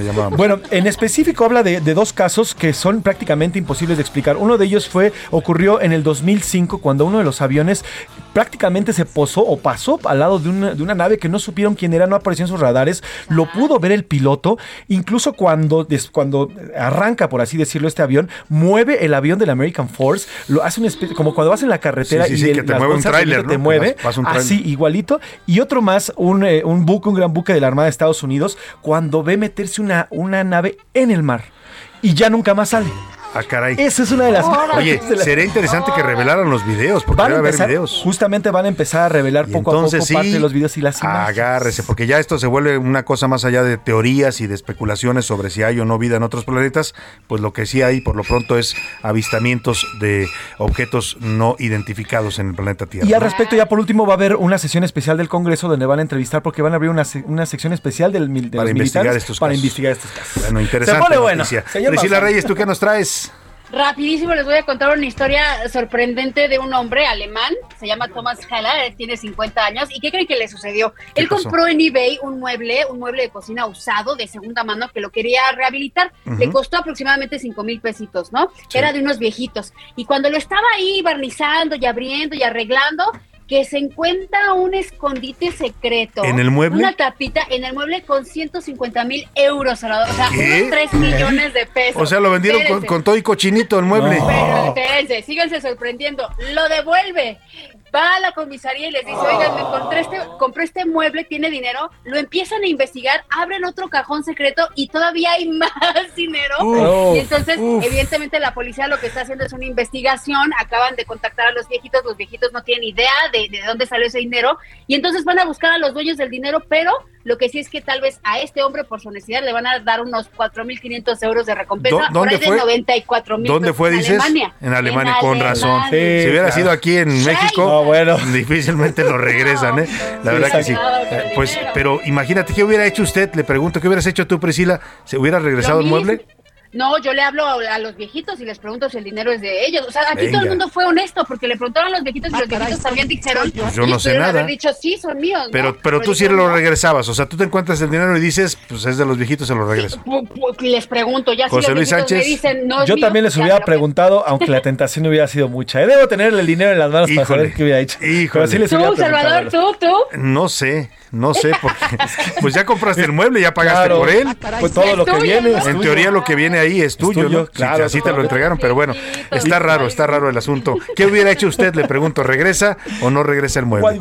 Llamábamos. Bueno, en específico habla de, de dos casos que son prácticamente imposibles de explicar. Uno de ellos fue ocurrió en el 2005 cuando uno de los aviones prácticamente se posó o pasó al lado de una, de una nave que no supieron quién era, no apareció en sus radares, lo pudo ver el piloto, incluso cuando, des- cuando arranca, por así decirlo, este avión, mueve el avión de la American Force, lo hace una especie, como cuando vas en la carretera Sí, sí, y sí, el- que te mueve un tráiler, un así igualito, y otro más, un, eh, un buque, un gran buque de la Armada de Estados Unidos, cuando ve meterse una, nave en el mar y ya nunca más sale. Ah, caray. Esa es una de las. Oye, sería interesante que revelaran los videos, porque Van a debe haber videos. Justamente van a empezar a revelar Y poco a poco parte de los videos y las imágenes. Agárrese, porque ya esto se vuelve una cosa más allá de teorías y de especulaciones sobre si hay o no vida en otros planetas, pues lo que sí hay por lo pronto es avistamientos de objetos no identificados en el planeta Tierra. Y al respecto, ya por último, va a haber una sesión especial del Congreso donde van a entrevistar, porque van a abrir una, una sección especial del, de Para los investigar militares estos para casos. investigar estos casos. Bueno, interesante Se pone bueno. Señor Priscila. Reyes, ¿tú qué nos traes? Rapidísimo les voy a contar una historia sorprendente de un hombre alemán, se llama Thomas Heller, tiene 50 años, ¿y qué creen que le sucedió? ¿Qué Él pasó? compró en eBay un mueble, un mueble de cocina usado de segunda mano que lo quería rehabilitar, Ujú. le costó aproximadamente 5 mil pesitos, ¿no? Sí. Era de unos viejitos, y cuando lo estaba ahí barnizando y abriendo y arreglando, que se encuentra un escondite secreto. ¿En el mueble? Una tapita en el mueble con 150 mil euros, Salvador, o sea, ¿Qué? unos 3 millones de pesos. O sea, lo vendieron con, todo y cochinito el mueble. Pero espérense, síganse sorprendiendo. Lo devuelve. Va a la comisaría y les dice, oigan, me encontré este, compré este mueble, tiene dinero. Lo empiezan a investigar, abren otro cajón secreto y todavía hay más dinero. Uf, y entonces, uf. evidentemente, la policía lo que está haciendo es una investigación. Acaban de contactar a los viejitos. Los viejitos no tienen idea de, de dónde salió ese dinero. Y entonces van a buscar a los dueños del dinero, pero lo que sí es que tal vez a este hombre, por su honestidad, le van a dar unos 4.500 euros de recompensa. ¿Dó- por ahí dónde de fue? 94 mil. ¿Dónde fue, en dices? Alemania. En Alemania, En con razón. Si hubiera claro. sido aquí en México, difícilmente lo regresan, ¿eh? La Sí, verdad que sí. Eh, Pues, pero imagínate, ¿qué hubiera hecho usted? Le pregunto, ¿qué hubieras hecho tú, Priscila? ¿Se hubiera regresado el mueble? No, yo le hablo a, a los viejitos y les pregunto si el dinero es de ellos. O sea, aquí Venga. todo el mundo fue honesto porque le preguntaron a los viejitos y los viejitos también dijeron. Pues yo no sé nada. haber dicho, sí, son míos. ¿no? Pero, pero tú sí lo regresabas, o sea, tú te encuentras el dinero y dices, pues es de los viejitos, se lo regreso. Pu- Les pregunto, ya José si los Luis viejitos me Sánchez. dicen, no es Yo mío, también les ya hubiera preguntado, aunque la tentación hubiera sido mucha. ¿eh? Debo tener el dinero en las manos para saber qué hubiera hecho. Pero sí les hubiera Tú, Salvador, tú, tú. No sé, no sé, porque pues ya compraste el mueble, ya pagaste Claro. por él. Pues todo lo que viene En tuyo. teoría lo que viene ahí es tuyo, tuyo, ¿no? Sí, claro, así te lo entregaron, pero bueno, está raro, está raro el asunto. ¿Qué hubiera hecho usted? Le pregunto, ¿regresa o no regresa el mueble?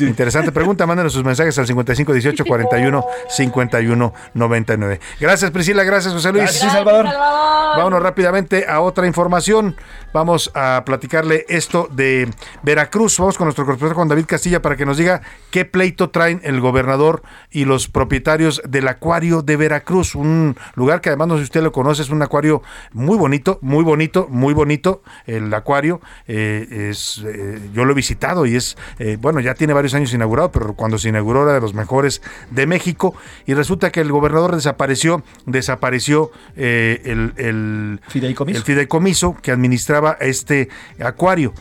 Interesante pregunta, mándenos sus mensajes al 55 18 41 51 99. Gracias Priscila, gracias José Luis. Gracias, Salvador. Vámonos rápidamente a otra información. Vamos a platicarle esto de Veracruz. Vamos con nuestro corresponsal Juan David Castilla para que nos diga qué pleito traen el gobernador y los propietarios del acuario de Veracruz. Un lugar que además no sé si usted lo conoce, es un acuario muy bonito, muy bonito, muy bonito. El acuario eh, es, eh, yo lo he visitado y es, eh, bueno, ya tiene varios años inaugurado, pero cuando se inauguró era de los mejores de México. Y resulta que el gobernador desapareció, desapareció eh, el, el Fideicomiso. el fideicomiso que administraba este acuario,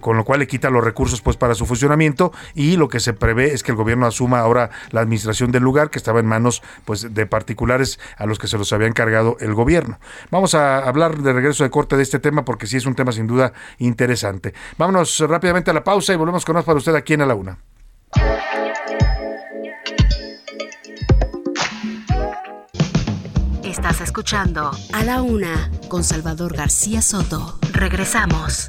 con lo cual le quita los recursos pues para su funcionamiento y lo que se prevé es que el gobierno asuma ahora la administración del lugar que estaba en manos pues de particulares a los que se los había encargado el gobierno. Vamos a hablar de regreso de corte de este tema porque sí es un tema sin duda interesante. Vámonos rápidamente a la pausa y volvemos con más para usted aquí en A la Una. Estás escuchando A la Una con Salvador García Soto. Regresamos.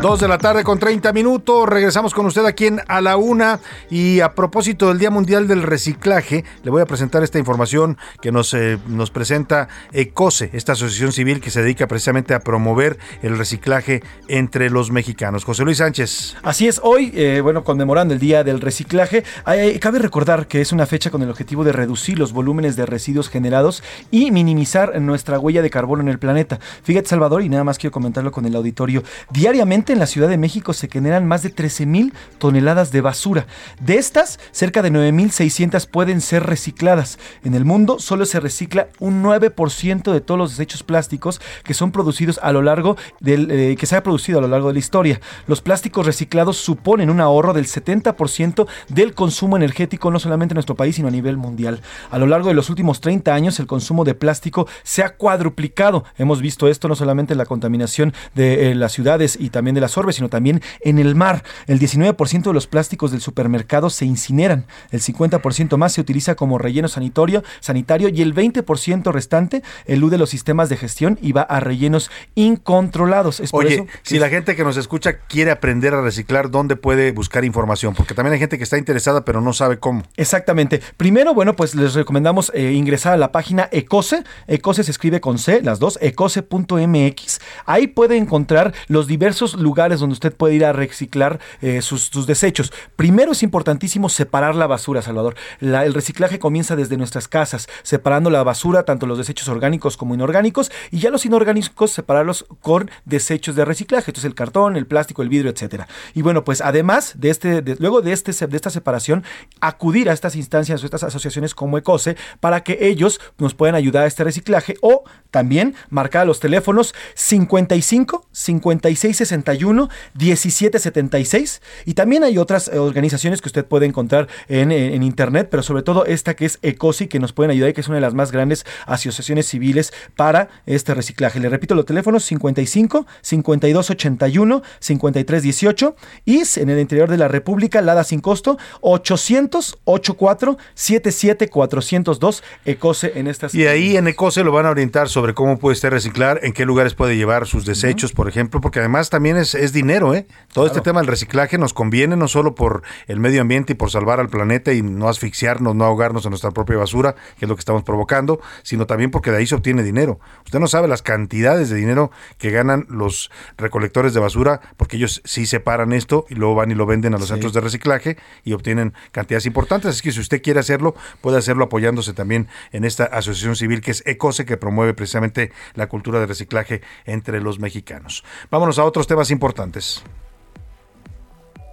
Dos de la tarde con 30 minutos. Regresamos con usted aquí en A la Una. Y a propósito del Día Mundial del Reciclaje, le voy a presentar esta información que nos, eh, nos presenta ECOSE, esta asociación civil que se dedica precisamente a promover el reciclaje entre los mexicanos. José Luis Sánchez. Así es, hoy, eh, bueno, conmemorando el Día del Reciclaje, cabe recordar que es una fecha con el objetivo de reducir los volúmenes de residuos generados y minimizar nuestra huella de carbono en el planeta. Fíjate, Salvador, y nada más quiero comentarlo con el auditorio. Diariamente en la Ciudad de México se generan más de 13 mil toneladas de basura. De estas, cerca de 9.600 pueden ser recicladas. En el mundo solo se recicla un 9% de todos los desechos plásticos que son producidos a lo largo del eh, que se ha producido a lo largo de la historia. Los plásticos reciclados suponen un ahorro del 70% del consumo energético no solamente en nuestro país, sino a nivel mundial. A lo largo de los últimos 30 años el consumo de plástico se ha cuadruplicado. Hemos visto esto no solamente en la contaminación de eh, las ciudades y también de las orbes, sino también en el mar. El 19% de los plásticos del supermercado se incineran, el 50% más se utiliza como relleno sanitario, sanitario y el 20% restante elude los sistemas de gestión y va a rellenos incontrolados. Es por Oye, eso que si la gente que nos escucha quiere aprender a reciclar, ¿dónde puede buscar información? Porque también hay gente que está interesada pero no sabe cómo. Exactamente. Primero, bueno, pues les recomendamos eh, ingresar a la página Ecose. Ecose se escribe con C, las dos, ecose.mx. Ahí puede encontrar los diversos lugares donde usted puede ir a reciclar eh, sus, desechos. Primero es importantísimo separar la basura, Salvador. El reciclaje comienza desde nuestras casas, separando la basura, tanto los desechos orgánicos como inorgánicos, y ya los inorgánicos separarlos con desechos de reciclaje. Entonces el cartón, el plástico, el vidrio, etcétera. Y bueno, pues además de este, luego de, este, de esta separación, acudir a estas instancias o estas asociaciones como Ecose para que ellos nos puedan ayudar a este reciclaje o también marcar a los teléfonos 55 56 61 17 76 y también hay otras eh, organizaciones que usted puede encontrar en, en- en internet, pero sobre todo esta que es Ecosi que nos pueden ayudar y que es una de las más grandes asociaciones civiles para este reciclaje. Le repito los teléfonos 55 52 81 53 18 y en el interior de la República, Lada sin costo 800 84 77 402 Ecose en estas Y ahí en Ecose lo van a orientar sobre cómo puede usted reciclar, en qué lugares puede llevar sus desechos, por ejemplo, porque además también es, es dinero, ¿eh? Todo este tema del reciclaje nos conviene no solo por el medio ambiente y por salvar al planeta y no asfixiarnos, no ahogarnos en nuestra propia basura, que es lo que estamos provocando, sino también porque de ahí se obtiene dinero. Usted no sabe las cantidades de dinero que ganan los recolectores de basura, porque ellos sí separan esto y luego van y lo venden a los centros de reciclaje y obtienen cantidades importantes. Así que si usted quiere hacerlo, puede hacerlo apoyándose también en esta asociación civil que es ECOSE, que promueve precisamente la cultura de reciclaje entre los mexicanos. Vámonos a otros temas importantes importantes.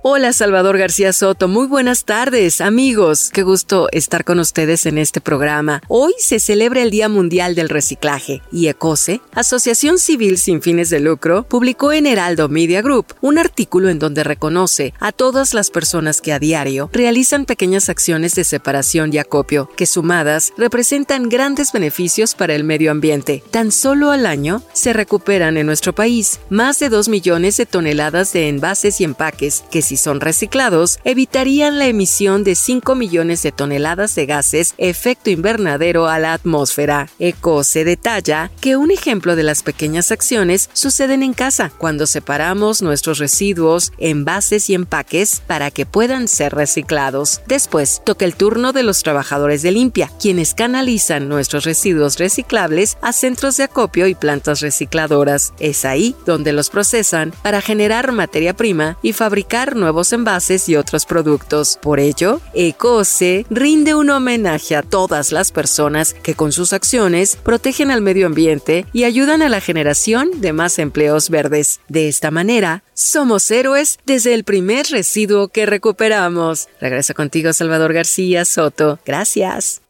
Hola Salvador García Soto, muy buenas tardes amigos, qué gusto estar con ustedes en este programa. Hoy se celebra el Día Mundial del Reciclaje y ECOSE, Asociación Civil sin fines de lucro, publicó en Heraldo Media Group un artículo en donde reconoce a todas las personas que a diario realizan pequeñas acciones de separación y acopio, que sumadas representan grandes beneficios para el medio ambiente. Tan solo al año se recuperan en nuestro país más de 2 millones de toneladas de envases y empaques que si son reciclados evitarían la emisión de 5 millones de toneladas de gases efecto invernadero a la atmósfera. ECO se detalla que un ejemplo de las pequeñas acciones suceden en casa cuando separamos nuestros residuos, envases y empaques para que puedan ser reciclados. Después toca el turno de los trabajadores de limpia, quienes canalizan nuestros residuos reciclables a centros de acopio y plantas recicladoras. Es ahí donde los procesan para generar materia prima y fabricar nuevos envases y otros productos. Por ello, ECOSE rinde un homenaje a todas las personas que con sus acciones protegen al medio ambiente y ayudan a la generación de más empleos verdes. De esta manera, somos héroes desde el primer residuo que recuperamos. Regreso contigo, Salvador García Soto. Gracias.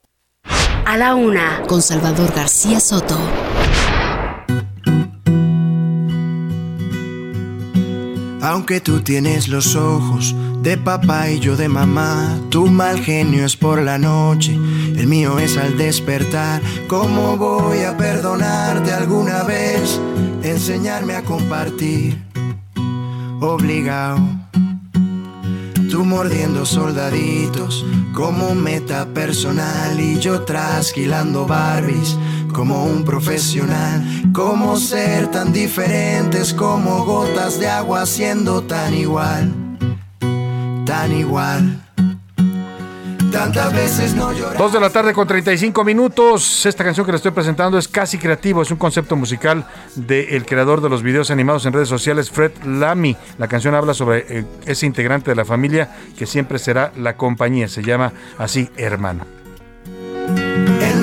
A la una, con Salvador García Soto. Aunque tú tienes los ojos de papá y yo de mamá, tu mal genio es por la noche, el mío es al despertar. ¿Cómo voy a perdonarte alguna vez? Enseñarme a compartir, obligado. Tú mordiendo soldaditos como meta personal y yo trasquilando Barbies como un profesional. ¿Cómo ser tan diferentes como gotas de agua siendo tan igual? Tan igual. Tantas veces no. Dos de la tarde con 35 minutos. Esta canción que le estoy presentando es casi creativo, es un concepto musical del creador de los videos animados en redes sociales, Fred Lamy. La canción habla sobre eh, ese integrante de la familia que siempre será la compañía. Se llama así Hermano.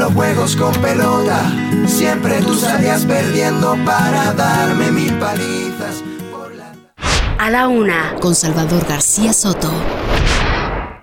Los juegos con pelota, siempre tú salías perdiendo para darme mil palizas. A la una, con Salvador García Soto.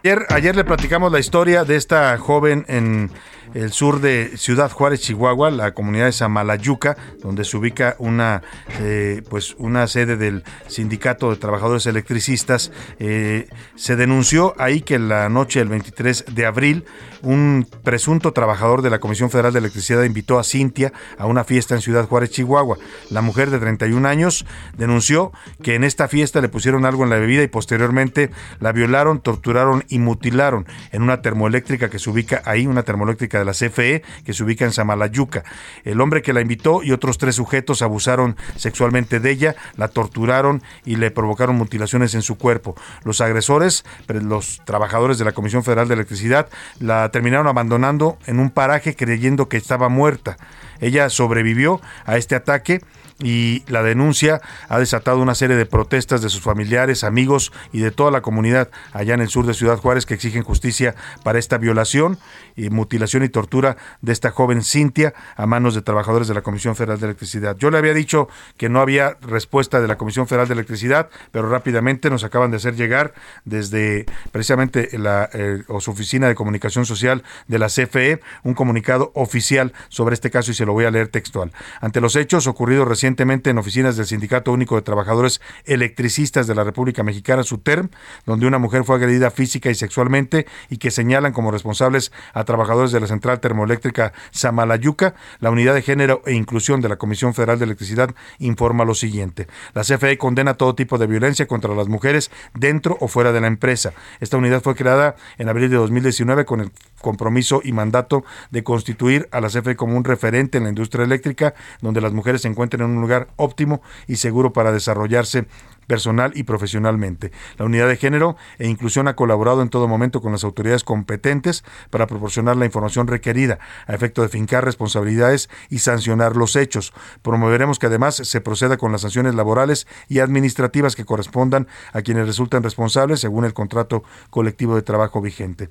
Ayer, ayer le platicamos la historia de esta joven en el sur de Ciudad Juárez, Chihuahua, la comunidad de Samalayuca, donde se ubica una, eh, pues una sede del Sindicato de Trabajadores Electricistas. Eh, se denunció ahí que la noche del 23 de abril, un presunto trabajador de la Comisión Federal de Electricidad invitó a Cintia a una fiesta en Ciudad Juárez, Chihuahua. La mujer de 31 años denunció que en esta fiesta le pusieron algo en la bebida y posteriormente la violaron, torturaron y mutilaron en una termoeléctrica que se ubica ahí, una termoeléctrica de la CFE que se ubica en Samalayuca. El hombre que la invitó y otros tres sujetos abusaron sexualmente de ella, la torturaron y le provocaron mutilaciones en su cuerpo. Los agresores, los trabajadores de la Comisión Federal de Electricidad, la terminaron abandonando en un paraje creyendo que estaba muerta. Ella sobrevivió a este ataque y la denuncia ha desatado una serie de protestas de sus familiares, amigos y de toda la comunidad allá en el sur de Ciudad Juárez que exigen justicia para esta violación y mutilación y tortura de esta joven Cintia a manos de trabajadores de la Comisión Federal de Electricidad. Yo le había dicho que no había respuesta de la Comisión Federal de Electricidad, pero rápidamente nos acaban de hacer llegar desde precisamente la eh, su oficina de comunicación social de la CFE un comunicado oficial sobre este caso y se lo voy a leer textual. Ante los hechos ocurridos recientemente en oficinas del Sindicato Único de Trabajadores Electricistas de la República Mexicana, SUTERM, donde una mujer fue agredida física y sexualmente y que señalan como responsables a trabajadores de la central termoeléctrica Samalayuca, la Unidad de Género e Inclusión de la Comisión Federal de Electricidad informa lo siguiente. La CFE condena todo tipo de violencia contra las mujeres dentro o fuera de la empresa. Esta unidad fue creada en abril de 2019 con el compromiso y mandato de constituir a la CFE como un referente en la industria eléctrica, donde las mujeres se encuentren en un lugar óptimo y seguro para desarrollarse personal y profesionalmente. La unidad de género e inclusión ha colaborado en todo momento con las autoridades competentes para proporcionar la información requerida a efecto de fincar responsabilidades y sancionar los hechos. Promoveremos que además se proceda con las sanciones laborales y administrativas que correspondan a quienes resultan responsables según el contrato colectivo de trabajo vigente.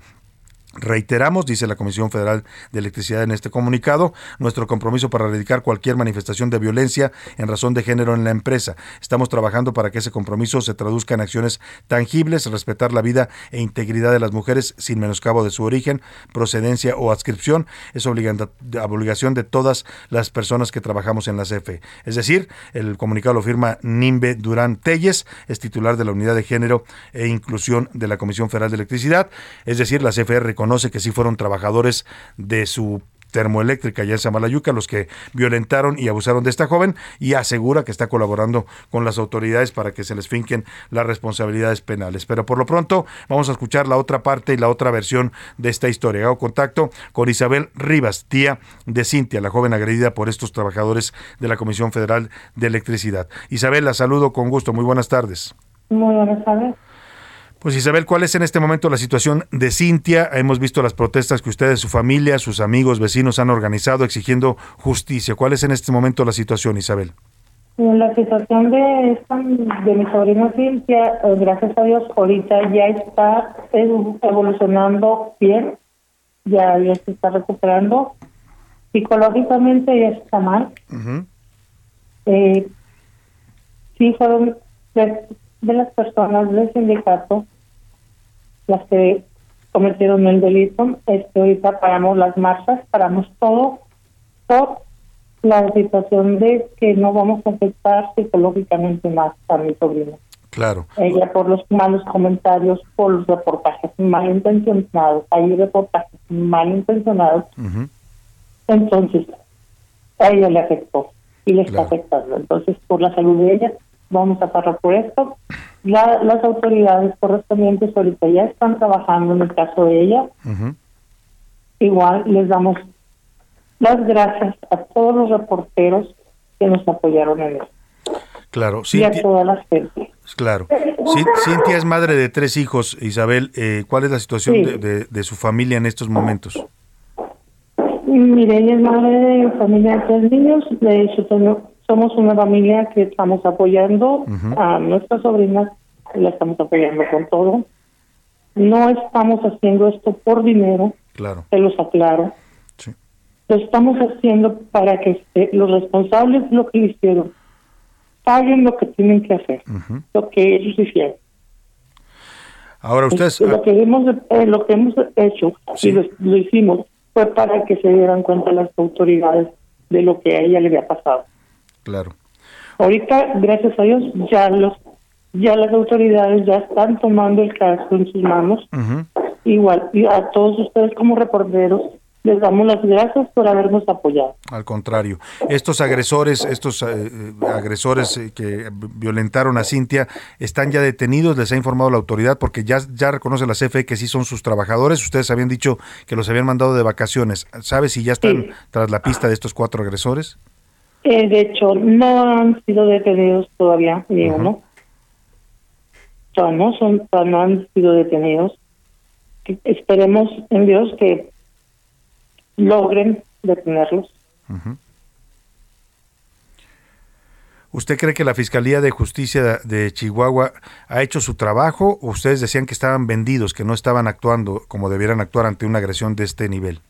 Reiteramos, dice la Comisión Federal de Electricidad en este comunicado, nuestro compromiso para erradicar cualquier manifestación de violencia en razón de género en la empresa. Estamos trabajando para que ese compromiso se traduzca en acciones tangibles, respetar la vida e integridad de las mujeres sin menoscabo de su origen, procedencia o adscripción. Es obligación de todas las personas que trabajamos en la CFE. Es decir, el comunicado lo firma Nimbe Durán Telles, es titular de la Unidad de Género e Inclusión de la Comisión Federal de Electricidad. Es decir, la CFE conoce que sí fueron trabajadores de su termoeléctrica ya en Samalayuca los que violentaron y abusaron de esta joven y asegura que está colaborando con las autoridades para que se les finquen las responsabilidades penales. Pero por lo pronto vamos a escuchar la otra parte y la otra versión de esta historia. Hago contacto con Isabel Rivas, tía de Cintia, la joven agredida por estos trabajadores de la Comisión Federal de Electricidad. Isabel, la saludo con gusto. Muy buenas tardes. Muy buenas tardes. Pues Isabel, ¿cuál es en este momento la situación de Cintia? Hemos visto las protestas que ustedes, su familia, sus amigos, vecinos han organizado exigiendo justicia. ¿Cuál es en este momento la situación, Isabel? La situación de, de mi sobrina Cintia, eh, gracias a Dios, ahorita ya está evolucionando bien, ya, ya se está recuperando. Psicológicamente ya está mal. eh, sí, fueron de las personas del sindicato las que cometieron el delito. Este, ahorita paramos las marchas, paramos todo por la situación de que no vamos a afectar psicológicamente más a mi sobrina. Claro. Ella por los malos comentarios, por los reportajes malintencionados. Hay reportajes malintencionados. Entonces, a ella le afectó y le está afectando. Entonces, por la salud de ella, vamos a parar por esto. las autoridades correspondientes ahorita ya están trabajando en el caso de ella. Igual les damos las gracias a todos los reporteros que nos apoyaron en esto. Claro, y a toda la gente. Claro. Cintia es madre de tres hijos. Isabel, eh, ¿cuál es la situación de, de, su familia en estos momentos? Mire, ella es madre de familia de tres niños. De hecho, tengo, somos una familia que estamos apoyando a nuestras sobrinas, la estamos apoyando con todo. No estamos haciendo esto por dinero, claro. se los aclaro. Lo estamos haciendo para que este, los responsables de lo que hicieron paguen lo que tienen que hacer, lo que ellos hicieron. Ahora ustedes... Lo que hemos, eh, lo que hemos hecho, y lo, hicimos fue para que se dieran cuenta las autoridades de lo que a ella le había pasado. Claro. Ahorita, gracias a Dios, ya los ya las autoridades ya están tomando el caso en sus manos. Igual, y a todos ustedes como reporteros les damos las gracias por habernos apoyado. Al contrario, estos agresores, estos eh, eh, agresores eh, que violentaron a Cintia, están ya detenidos, les ha informado la autoridad porque ya, ya reconoce la CFE que sí son sus trabajadores. Ustedes habían dicho que los habían mandado de vacaciones. ¿Sabe si ya están tras la pista de estos cuatro agresores? De hecho, no han sido detenidos todavía, ni uno. no, son, no han sido detenidos. Esperemos en Dios que logren detenerlos. ¿Usted cree que la Fiscalía de Justicia de Chihuahua ha hecho su trabajo o ustedes decían que estaban vendidos, que no estaban actuando como debieran actuar ante una agresión de este nivel?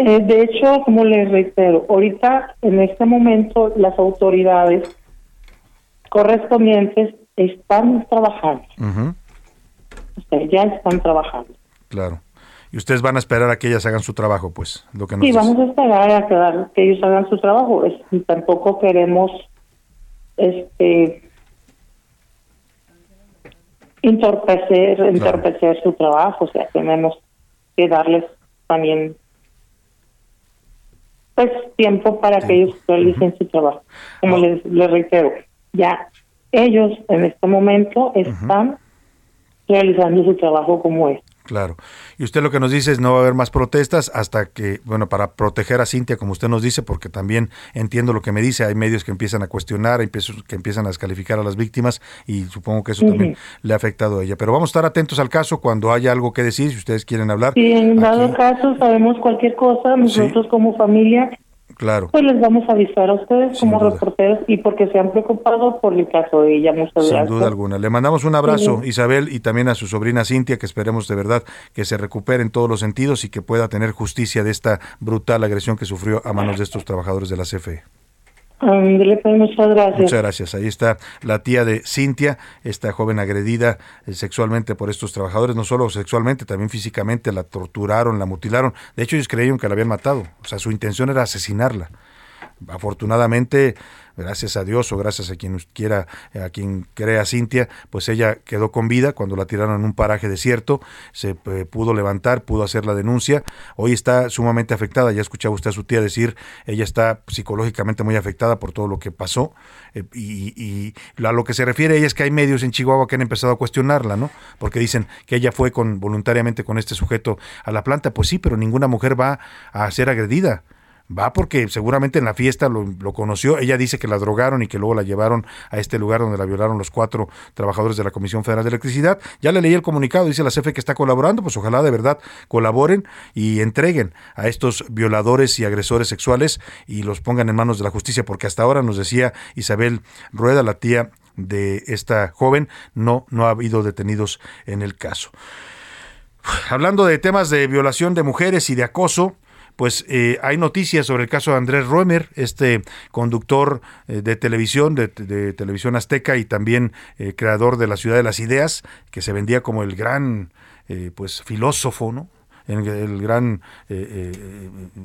Eh, de hecho, como les reitero, ahorita en este momento las autoridades correspondientes están trabajando. ya están trabajando. Claro y ustedes van a esperar a que ellas hagan su trabajo, pues, lo que nos Sí, vamos a esperar a que, ellos hagan su trabajo. Es, tampoco queremos este entorpecer, entorpecer su trabajo, o sea, tenemos que darles también pues tiempo para que ellos realicen su trabajo. Como les, les reitero, ya ellos en este momento están realizando su trabajo como es. Claro. Y usted lo que nos dice es no va a haber más protestas hasta que, bueno, para proteger a Cintia, como usted nos dice, porque también entiendo lo que me dice, hay medios que empiezan a cuestionar, que empiezan a descalificar a las víctimas y supongo que eso también le ha afectado a ella. Pero vamos a estar atentos al caso cuando haya algo que decir, si ustedes quieren hablar. Sí, en dado caso sabemos cualquier cosa, nosotros como familia Claro. Pues les vamos a avisar a ustedes como reporteros y porque se han preocupado por el caso de ella. Muchas Sin duda alguna. Le mandamos un abrazo, Isabel, y también a su sobrina Cintia, que esperemos de verdad que se recupere en todos los sentidos y que pueda tener justicia de esta brutal agresión que sufrió a manos de estos trabajadores de la CFE. Pues, muchas gracias. Muchas gracias. Ahí está la tía de Cintia, esta joven agredida eh, sexualmente por estos trabajadores, no solo sexualmente, también físicamente, la torturaron, la mutilaron. De hecho, ellos creyeron que la habían matado. O sea, su intención era asesinarla. Afortunadamente, gracias a Dios o gracias a quien quiera, a quien crea Cintia, pues ella quedó con vida cuando la tiraron en un paraje desierto, se eh, pudo levantar, pudo hacer la denuncia, hoy está sumamente afectada, ya escuchaba usted a su tía decir, ella está psicológicamente muy afectada por todo lo que pasó eh, y, a lo que se refiere ella es que hay medios en Chihuahua que han empezado a cuestionarla, ¿no? Porque dicen que ella fue con voluntariamente con este sujeto a la planta, pues sí, pero ninguna mujer va a ser agredida Va porque seguramente en la fiesta lo, conoció. Ella dice que la drogaron y que luego la llevaron a este lugar donde la violaron los cuatro trabajadores de la Comisión Federal de Electricidad. Ya le leí el comunicado, dice la CFE que está colaborando, pues ojalá de verdad colaboren y entreguen a estos violadores y agresores sexuales y los pongan en manos de la justicia, porque hasta ahora nos decía Isabel Rueda, la tía de esta joven, no, no ha habido detenidos en el caso. Hablando de temas de violación de mujeres y de acoso, pues eh, hay noticias sobre el caso de Andrés Roemer, este conductor eh, de televisión, de, televisión azteca y también eh, creador de la Ciudad de las Ideas, que se vendía como el gran pues filósofo, ¿no? El, el gran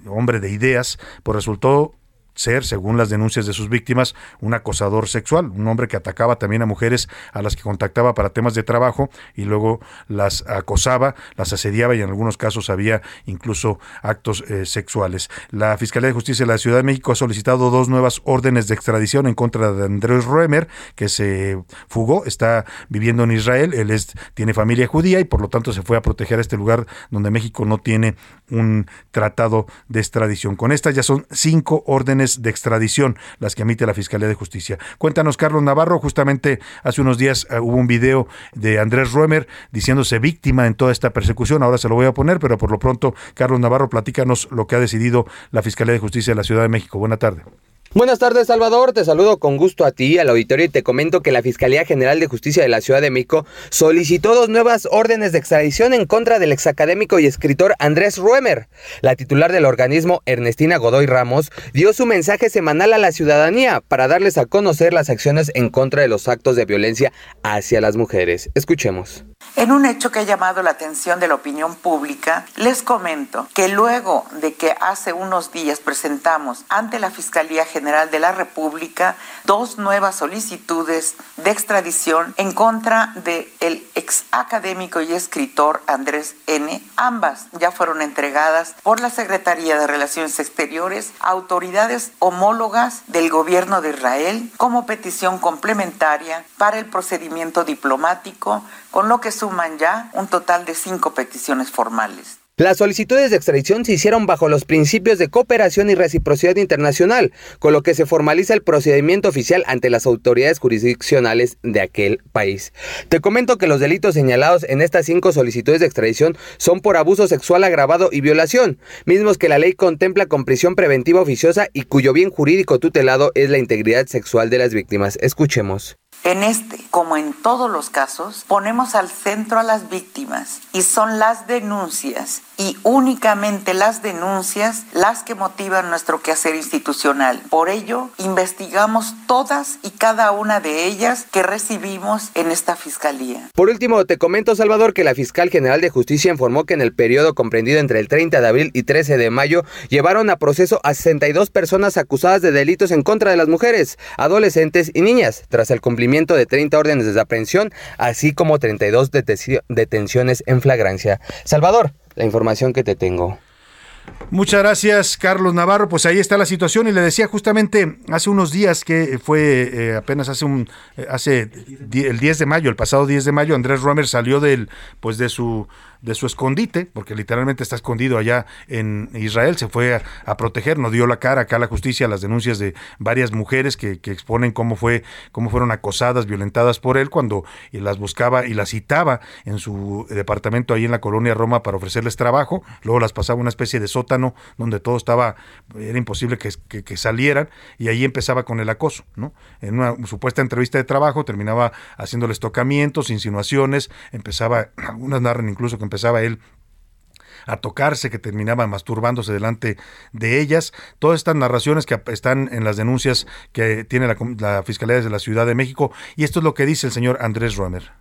hombre de ideas, pues resultó ser, según las denuncias de sus víctimas, un acosador sexual, un hombre que atacaba también a mujeres a las que contactaba para temas de trabajo y luego las acosaba, las asediaba y en algunos casos había incluso actos eh, sexuales. La Fiscalía de Justicia de la Ciudad de México ha solicitado dos nuevas órdenes de extradición en contra de Andrés Roemer, que se fugó, está viviendo en Israel, él es, tiene familia judía y por lo tanto se fue a proteger a este lugar donde México no tiene un tratado de extradición. Con estas ya son cinco órdenes de extradición, las que emite la Fiscalía de Justicia. Cuéntanos, Carlos Navarro, justamente hace unos días eh, hubo un video de Andrés Ruemer diciéndose víctima en toda esta persecución, ahora se lo voy a poner, pero por lo pronto, Carlos Navarro, platícanos lo que ha decidido la Fiscalía de Justicia de la Ciudad de México. Buena tarde. Buenas tardes, Salvador. Te saludo con gusto a ti, al auditorio, y te comento que la Fiscalía General de Justicia de la Ciudad de México solicitó dos nuevas órdenes de extradición en contra del exacadémico y escritor Andrés Ruemer. La titular del organismo, Ernestina Godoy Ramos, dio su mensaje semanal a la ciudadanía para darles a conocer las acciones en contra de los actos de violencia hacia las mujeres. Escuchemos. En un hecho que ha llamado la atención de la opinión pública, les comento que luego de que hace unos días presentamos ante la Fiscalía General de la República dos nuevas solicitudes de extradición en contra del el ex académico y escritor Andrés N. Ambas ya fueron entregadas por la Secretaría de Relaciones Exteriores a autoridades homólogas del gobierno de Israel como petición complementaria para el procedimiento diplomático, con lo que suman ya un total de cinco peticiones formales. Las solicitudes de extradición se hicieron bajo los principios de cooperación y reciprocidad internacional, con lo que se formaliza el procedimiento oficial ante las autoridades jurisdiccionales de aquel país. Te comento que los delitos señalados en estas cinco solicitudes de extradición son por abuso sexual agravado y violación, mismos que la ley contempla con prisión preventiva oficiosa y cuyo bien jurídico tutelado es la integridad sexual de las víctimas. Escuchemos. En este, como en todos los casos, ponemos al centro a las víctimas y son las denuncias y únicamente las denuncias las que motivan nuestro quehacer institucional. Por ello, investigamos todas y cada una de ellas que recibimos en esta fiscalía. Por último, te comento, Salvador, que la fiscal general de justicia informó que en el periodo comprendido entre el 30 de abril y 13 de mayo llevaron a proceso a 62 personas acusadas de delitos en contra de las mujeres, adolescentes y niñas, tras el cumplimiento de 30 órdenes de aprehensión, así como 32 detenciones en flagrancia. Salvador, la información que te tengo. Muchas gracias, Carlos Navarro. Pues ahí está la situación y le decía justamente hace unos días que fue eh, apenas hace un eh, hace el 10 de mayo, el pasado 10 de mayo, Andrés Romer salió del pues de su de su escondite, porque literalmente está escondido allá en Israel, se fue a, proteger, no dio la cara acá a la justicia las denuncias de varias mujeres que, exponen cómo fue, cómo fueron acosadas, violentadas por él cuando las buscaba y las citaba en su departamento ahí en la colonia Roma para ofrecerles trabajo, luego las pasaba a una especie de sótano donde todo estaba, era imposible que, que salieran, y ahí empezaba con el acoso, ¿no? En una supuesta entrevista de trabajo terminaba haciéndoles tocamientos, insinuaciones, empezaba, algunas narran incluso que empezaba él a tocarse, que terminaba masturbándose delante de ellas. Todas estas narraciones que están en las denuncias que tiene la, Fiscalía de la Ciudad de México. Y esto es lo que dice el señor Andrés Romer.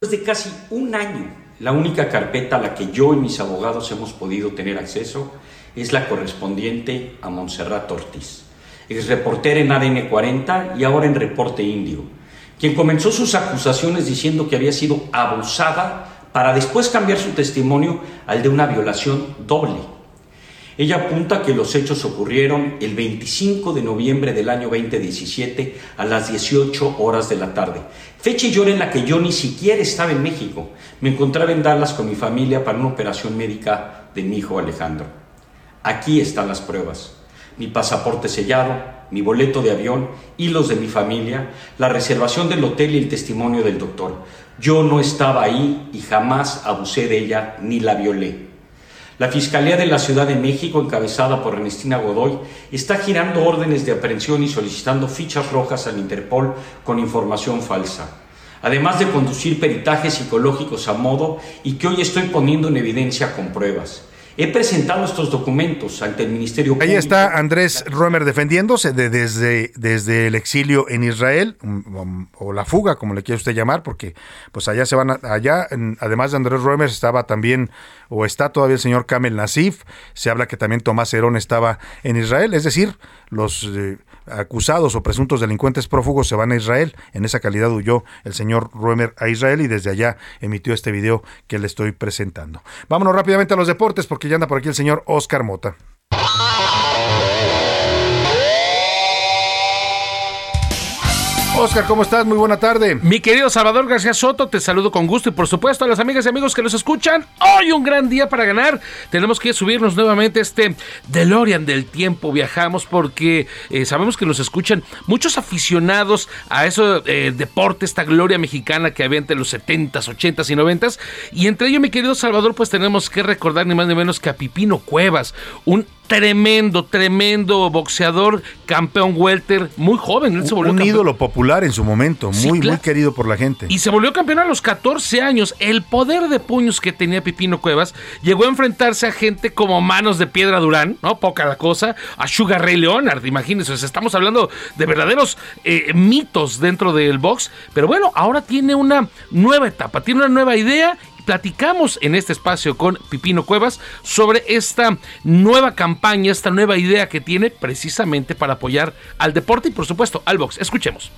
Desde casi un año, la única carpeta a la que yo y mis abogados hemos podido tener acceso es la correspondiente a Montserrat Ortiz, ex reportera en ADN 40 y ahora en Reporte Indio, quien comenzó sus acusaciones diciendo que había sido abusada para después cambiar su testimonio al de una violación doble. Ella apunta que los hechos ocurrieron el 25 de noviembre del año 2017 a las 18 horas de la tarde, fecha y hora en la que yo ni siquiera estaba en México. Me encontraba en Dallas con mi familia para una operación médica de mi hijo Alejandro. Aquí están las pruebas. Mi pasaporte sellado, mi boleto de avión y los de mi familia, la reservación del hotel y el testimonio del doctor. Yo no estaba ahí y jamás abusé de ella ni la violé. La Fiscalía de la Ciudad de México, encabezada por Ernestina Godoy, está girando órdenes de aprehensión y solicitando fichas rojas al Interpol con información falsa, además de conducir peritajes psicológicos a modo y que hoy estoy poniendo en evidencia con pruebas. He presentado estos documentos ante el Ministerio Público. Ahí está Andrés Roemer defendiéndose de, desde, desde el exilio en Israel, um, um, o la fuga, como le quiere usted llamar, porque pues allá se van, allá, además de Andrés Roemer, estaba también, o está todavía el señor Kamel Nasif, se habla que también Tomás Herón estaba en Israel, es decir, los... Eh, acusados o presuntos delincuentes prófugos se van a Israel. En esa calidad huyó el señor Ruemer a Israel y desde allá emitió este video que le estoy presentando. Vámonos rápidamente a los deportes porque ya anda por aquí el señor Oscar Mota. Oscar, ¿cómo estás? Muy buena tarde. Mi querido Salvador García Soto, te saludo con gusto y por supuesto a las amigas y amigos que nos escuchan. Hoy un gran día para ganar. Tenemos que subirnos nuevamente este DeLorean del tiempo. Viajamos porque eh, sabemos que nos escuchan muchos aficionados a eso eh, deporte, esta gloria mexicana que había entre los 70s, 80s y 90s. Y entre ellos, mi querido Salvador, pues tenemos que recordar ni más ni menos que a Pipino Cuevas, un tremendo, tremendo boxeador, campeón welter, muy joven. Él se volvió Un campeón. ídolo popular en su momento, Sí, muy, muy querido por la gente. Y se volvió campeón a los 14 años. El poder de puños que tenía Pipino Cuevas llegó a enfrentarse a gente como Manos de Piedra Durán, ¿no? Poca la cosa. A Sugar Ray Leonard, imagínense. o sea, estamos hablando de verdaderos eh, mitos dentro del box. Pero bueno, ahora tiene una nueva etapa, tiene una nueva idea. Platicamos en este espacio con Pipino Cuevas sobre esta nueva campaña, esta nueva idea que tiene precisamente para apoyar al deporte y por supuesto al box. Escuchemos.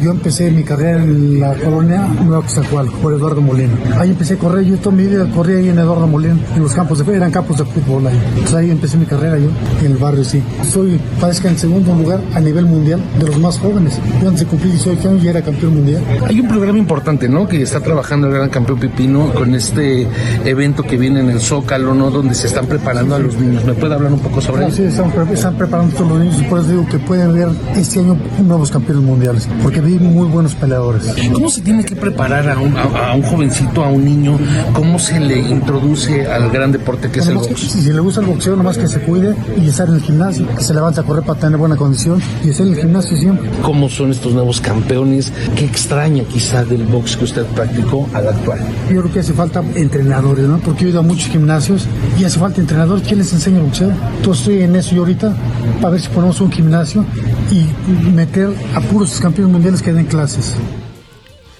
Yo empecé mi carrera en la colonia Nueva Cozacual por Eduardo Molina. Ahí empecé a correr, yo toda mi vida corrí ahí en Eduardo Molina, en los campos de eran campos de fútbol ahí. Entonces ahí empecé mi carrera yo, en el barrio sí. Soy, parece que en segundo lugar a nivel mundial de los más jóvenes. Yo antes de cumplir 18 años ya era campeón mundial. Hay un programa importante, ¿no? Que está trabajando el gran campeón Pipino con este evento que viene en el Zócalo, ¿no? Donde se están preparando a los niños. ¿Me puede hablar un poco sobre eso? sí, están, pre- están preparando todos los niños y por eso digo que pueden ver este año nuevos campeones mundiales, porque vi muy buenos peleadores. ¿Cómo se tiene que preparar a un, a- a un jovencito, a un niño? ¿Cómo se le introduce al gran deporte que es el Nomás que box? si, si le gusta el boxeo, nomás que se cuide y estar en el gimnasio, que se levante a correr para tener buena condición y estar en el gimnasio siempre. ¿Cómo son estos nuevos campeones? ¿Qué extraña quizá del box que usted practicó al actual? Yo creo que hace falta entrenadores, ¿no? Porque yo he ido a muchos gimnasios y hace falta entrenadores. ¿Quién les enseña boxeo? Entonces estoy en eso yo ahorita para ver si ponemos un gimnasio y meter a puros campeones mundiales que den clases.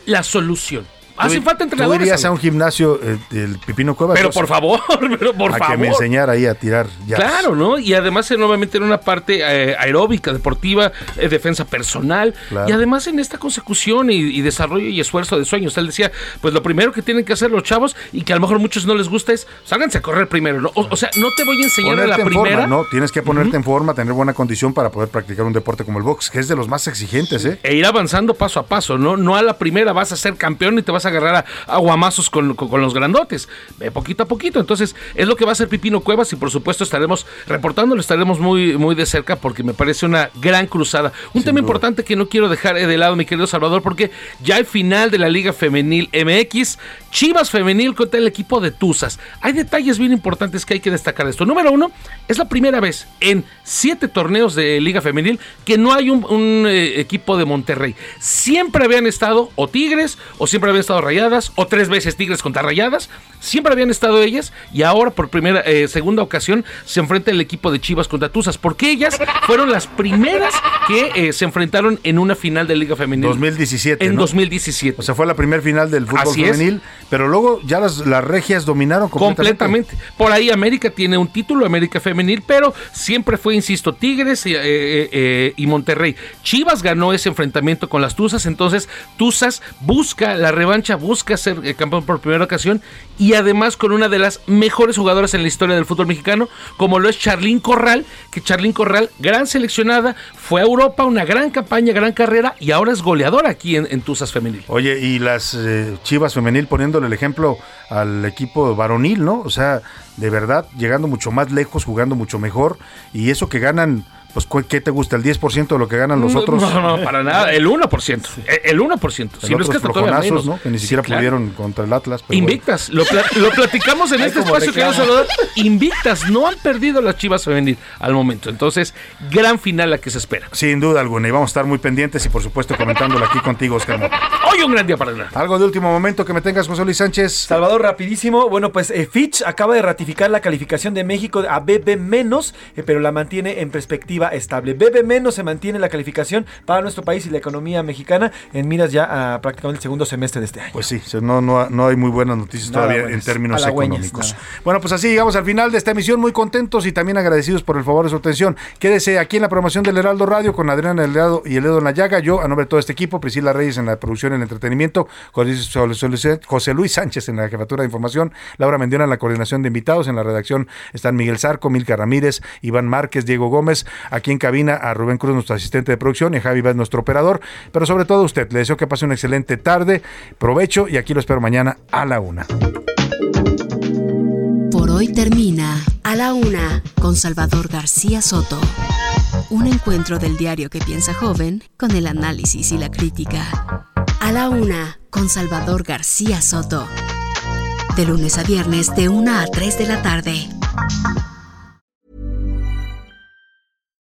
La solución. Hace Tú- falta Tú entrenadores. irías a un gimnasio eh, del Pipino Cuevas. Pero por favor, pero por a favor. que me enseñara ahí a tirar. Claro, ¿no? Y además eh, nuevamente en una parte eh, aeróbica, deportiva, eh, defensa personal Claro. y además en esta consecución y, y desarrollo y esfuerzo de sueños. Él decía, pues lo primero que tienen que hacer los chavos y que a lo mejor a muchos no les gusta es, sálganse a correr primero, ¿no? O, o sea, no te voy a enseñar a Ponerte la en primera. forma, ¿no? Tienes que ponerte en forma, tener buena condición para poder practicar un deporte como el box, que es de los más exigentes, ¿eh? E ir avanzando paso a paso, ¿no? No a la primera vas a ser campeón y te vas a agarrar a, guamazos con, con- con los grandotes. Ve poquito a poquito. Entonces, es lo que va a hacer Pipino Cuevas y por supuesto estaremos reportándolo, estaremos muy, muy de cerca porque me parece una gran cruzada. Un tema importante que no quiero dejar de lado, mi querido Salvador, porque ya el final de la Liga Femenil MX, Chivas Femenil contra el equipo de Tuzas. Hay detalles bien importantes que hay que destacar de esto. Número uno, es la primera vez en siete torneos de Liga Femenil que no hay un, un, eh, equipo de Monterrey. Siempre habían estado o Tigres, o siempre habían estado Rayadas, o tres veces Tigres contra Rayadas. Siempre habían estado ellas y ahora por primera, eh, segunda ocasión se enfrenta el equipo de Chivas contra Tuzas, porque ellas fueron las primeras que eh, se enfrentaron en una final de Liga Femenil. 2017. En ¿no? 2017. O sea, fue la primer final del fútbol Así es. femenil, pero luego ya las, las regias dominaron completamente. Completamente. Por ahí América tiene un título, América Femenil, pero siempre fue, insisto, Tigres eh, y Monterrey. Chivas ganó ese enfrentamiento con las Tuzas, entonces Tuzas busca la revancha, busca ser campeón por primera ocasión y además con una de las mejores jugadoras en la historia del fútbol mexicano, como lo es Charlín Corral, que Charlín Corral, gran seleccionada, fue a Europa, una gran campaña, gran carrera y ahora es goleadora aquí en, en Tuzas Femenil. Oye, y las eh, Chivas femenil poniéndole el ejemplo al equipo varonil, ¿no? O sea, de verdad, llegando mucho más lejos, jugando mucho mejor, y eso que ganan, pues, ¿cu- ¿qué te gusta? ¿El 10% de lo que ganan los otros? No, no, para nada, el 1%. eh, El 1%. Si El no es que hasta todavía flojonazos, menos. ¿no? Que ni Sí, siquiera claro. pudieron contra el Atlas. pero Invictas, lo, pla- lo platicamos en Ay, este espacio, querido reclamo. Salvador. Invictas, no han perdido las chivas femenil al momento. Entonces, gran final la que se espera. Sin duda alguna, y vamos a estar muy pendientes y por supuesto comentándolo aquí contigo, Oscar Mota. Hoy un gran día para ganar. Algo de último momento que me tengas, José Luis Sánchez. Salvador, rapidísimo. Bueno, pues eh, Fitch acaba de ratificar la calificación de México a BB menos, eh, pero la mantiene en perspectiva estable. BB menos se mantiene la calificación para nuestro país y la economía mexicana en miras ya a prácticamente el segundo semestre de este año. Pues sí, no, no, no hay muy buenas noticias Nada todavía buenas. en términos económicos. nada. Bueno, pues así llegamos al final de esta emisión, muy contentos y también agradecidos por el favor de su atención. Quédese aquí en la programación del Heraldo Radio con Adriana Heraldo y el dedo en la llaga. Yo, a nombre de todo este equipo, Priscila Reyes en la producción y el entretenimiento, José José Luis Sánchez en la jefatura de información, Laura Mendiona en la coordinación de invitados, en la redacción están Miguel Zarco, Milka Ramírez, Iván Márquez, Diego Gómez, aquí en cabina a Rubén Cruz, nuestro asistente de producción, y a Javi Vaz, nuestro operador, pero sobre todo a usted, le deseo que pase una excelente tarde, provecho y aquí lo espero mañana a la una. Por hoy termina A la Una con Salvador García Soto. Un encuentro del diario que piensa joven con el análisis y la crítica. A la Una con Salvador García Soto. De lunes a viernes de 1 a 3 de la tarde.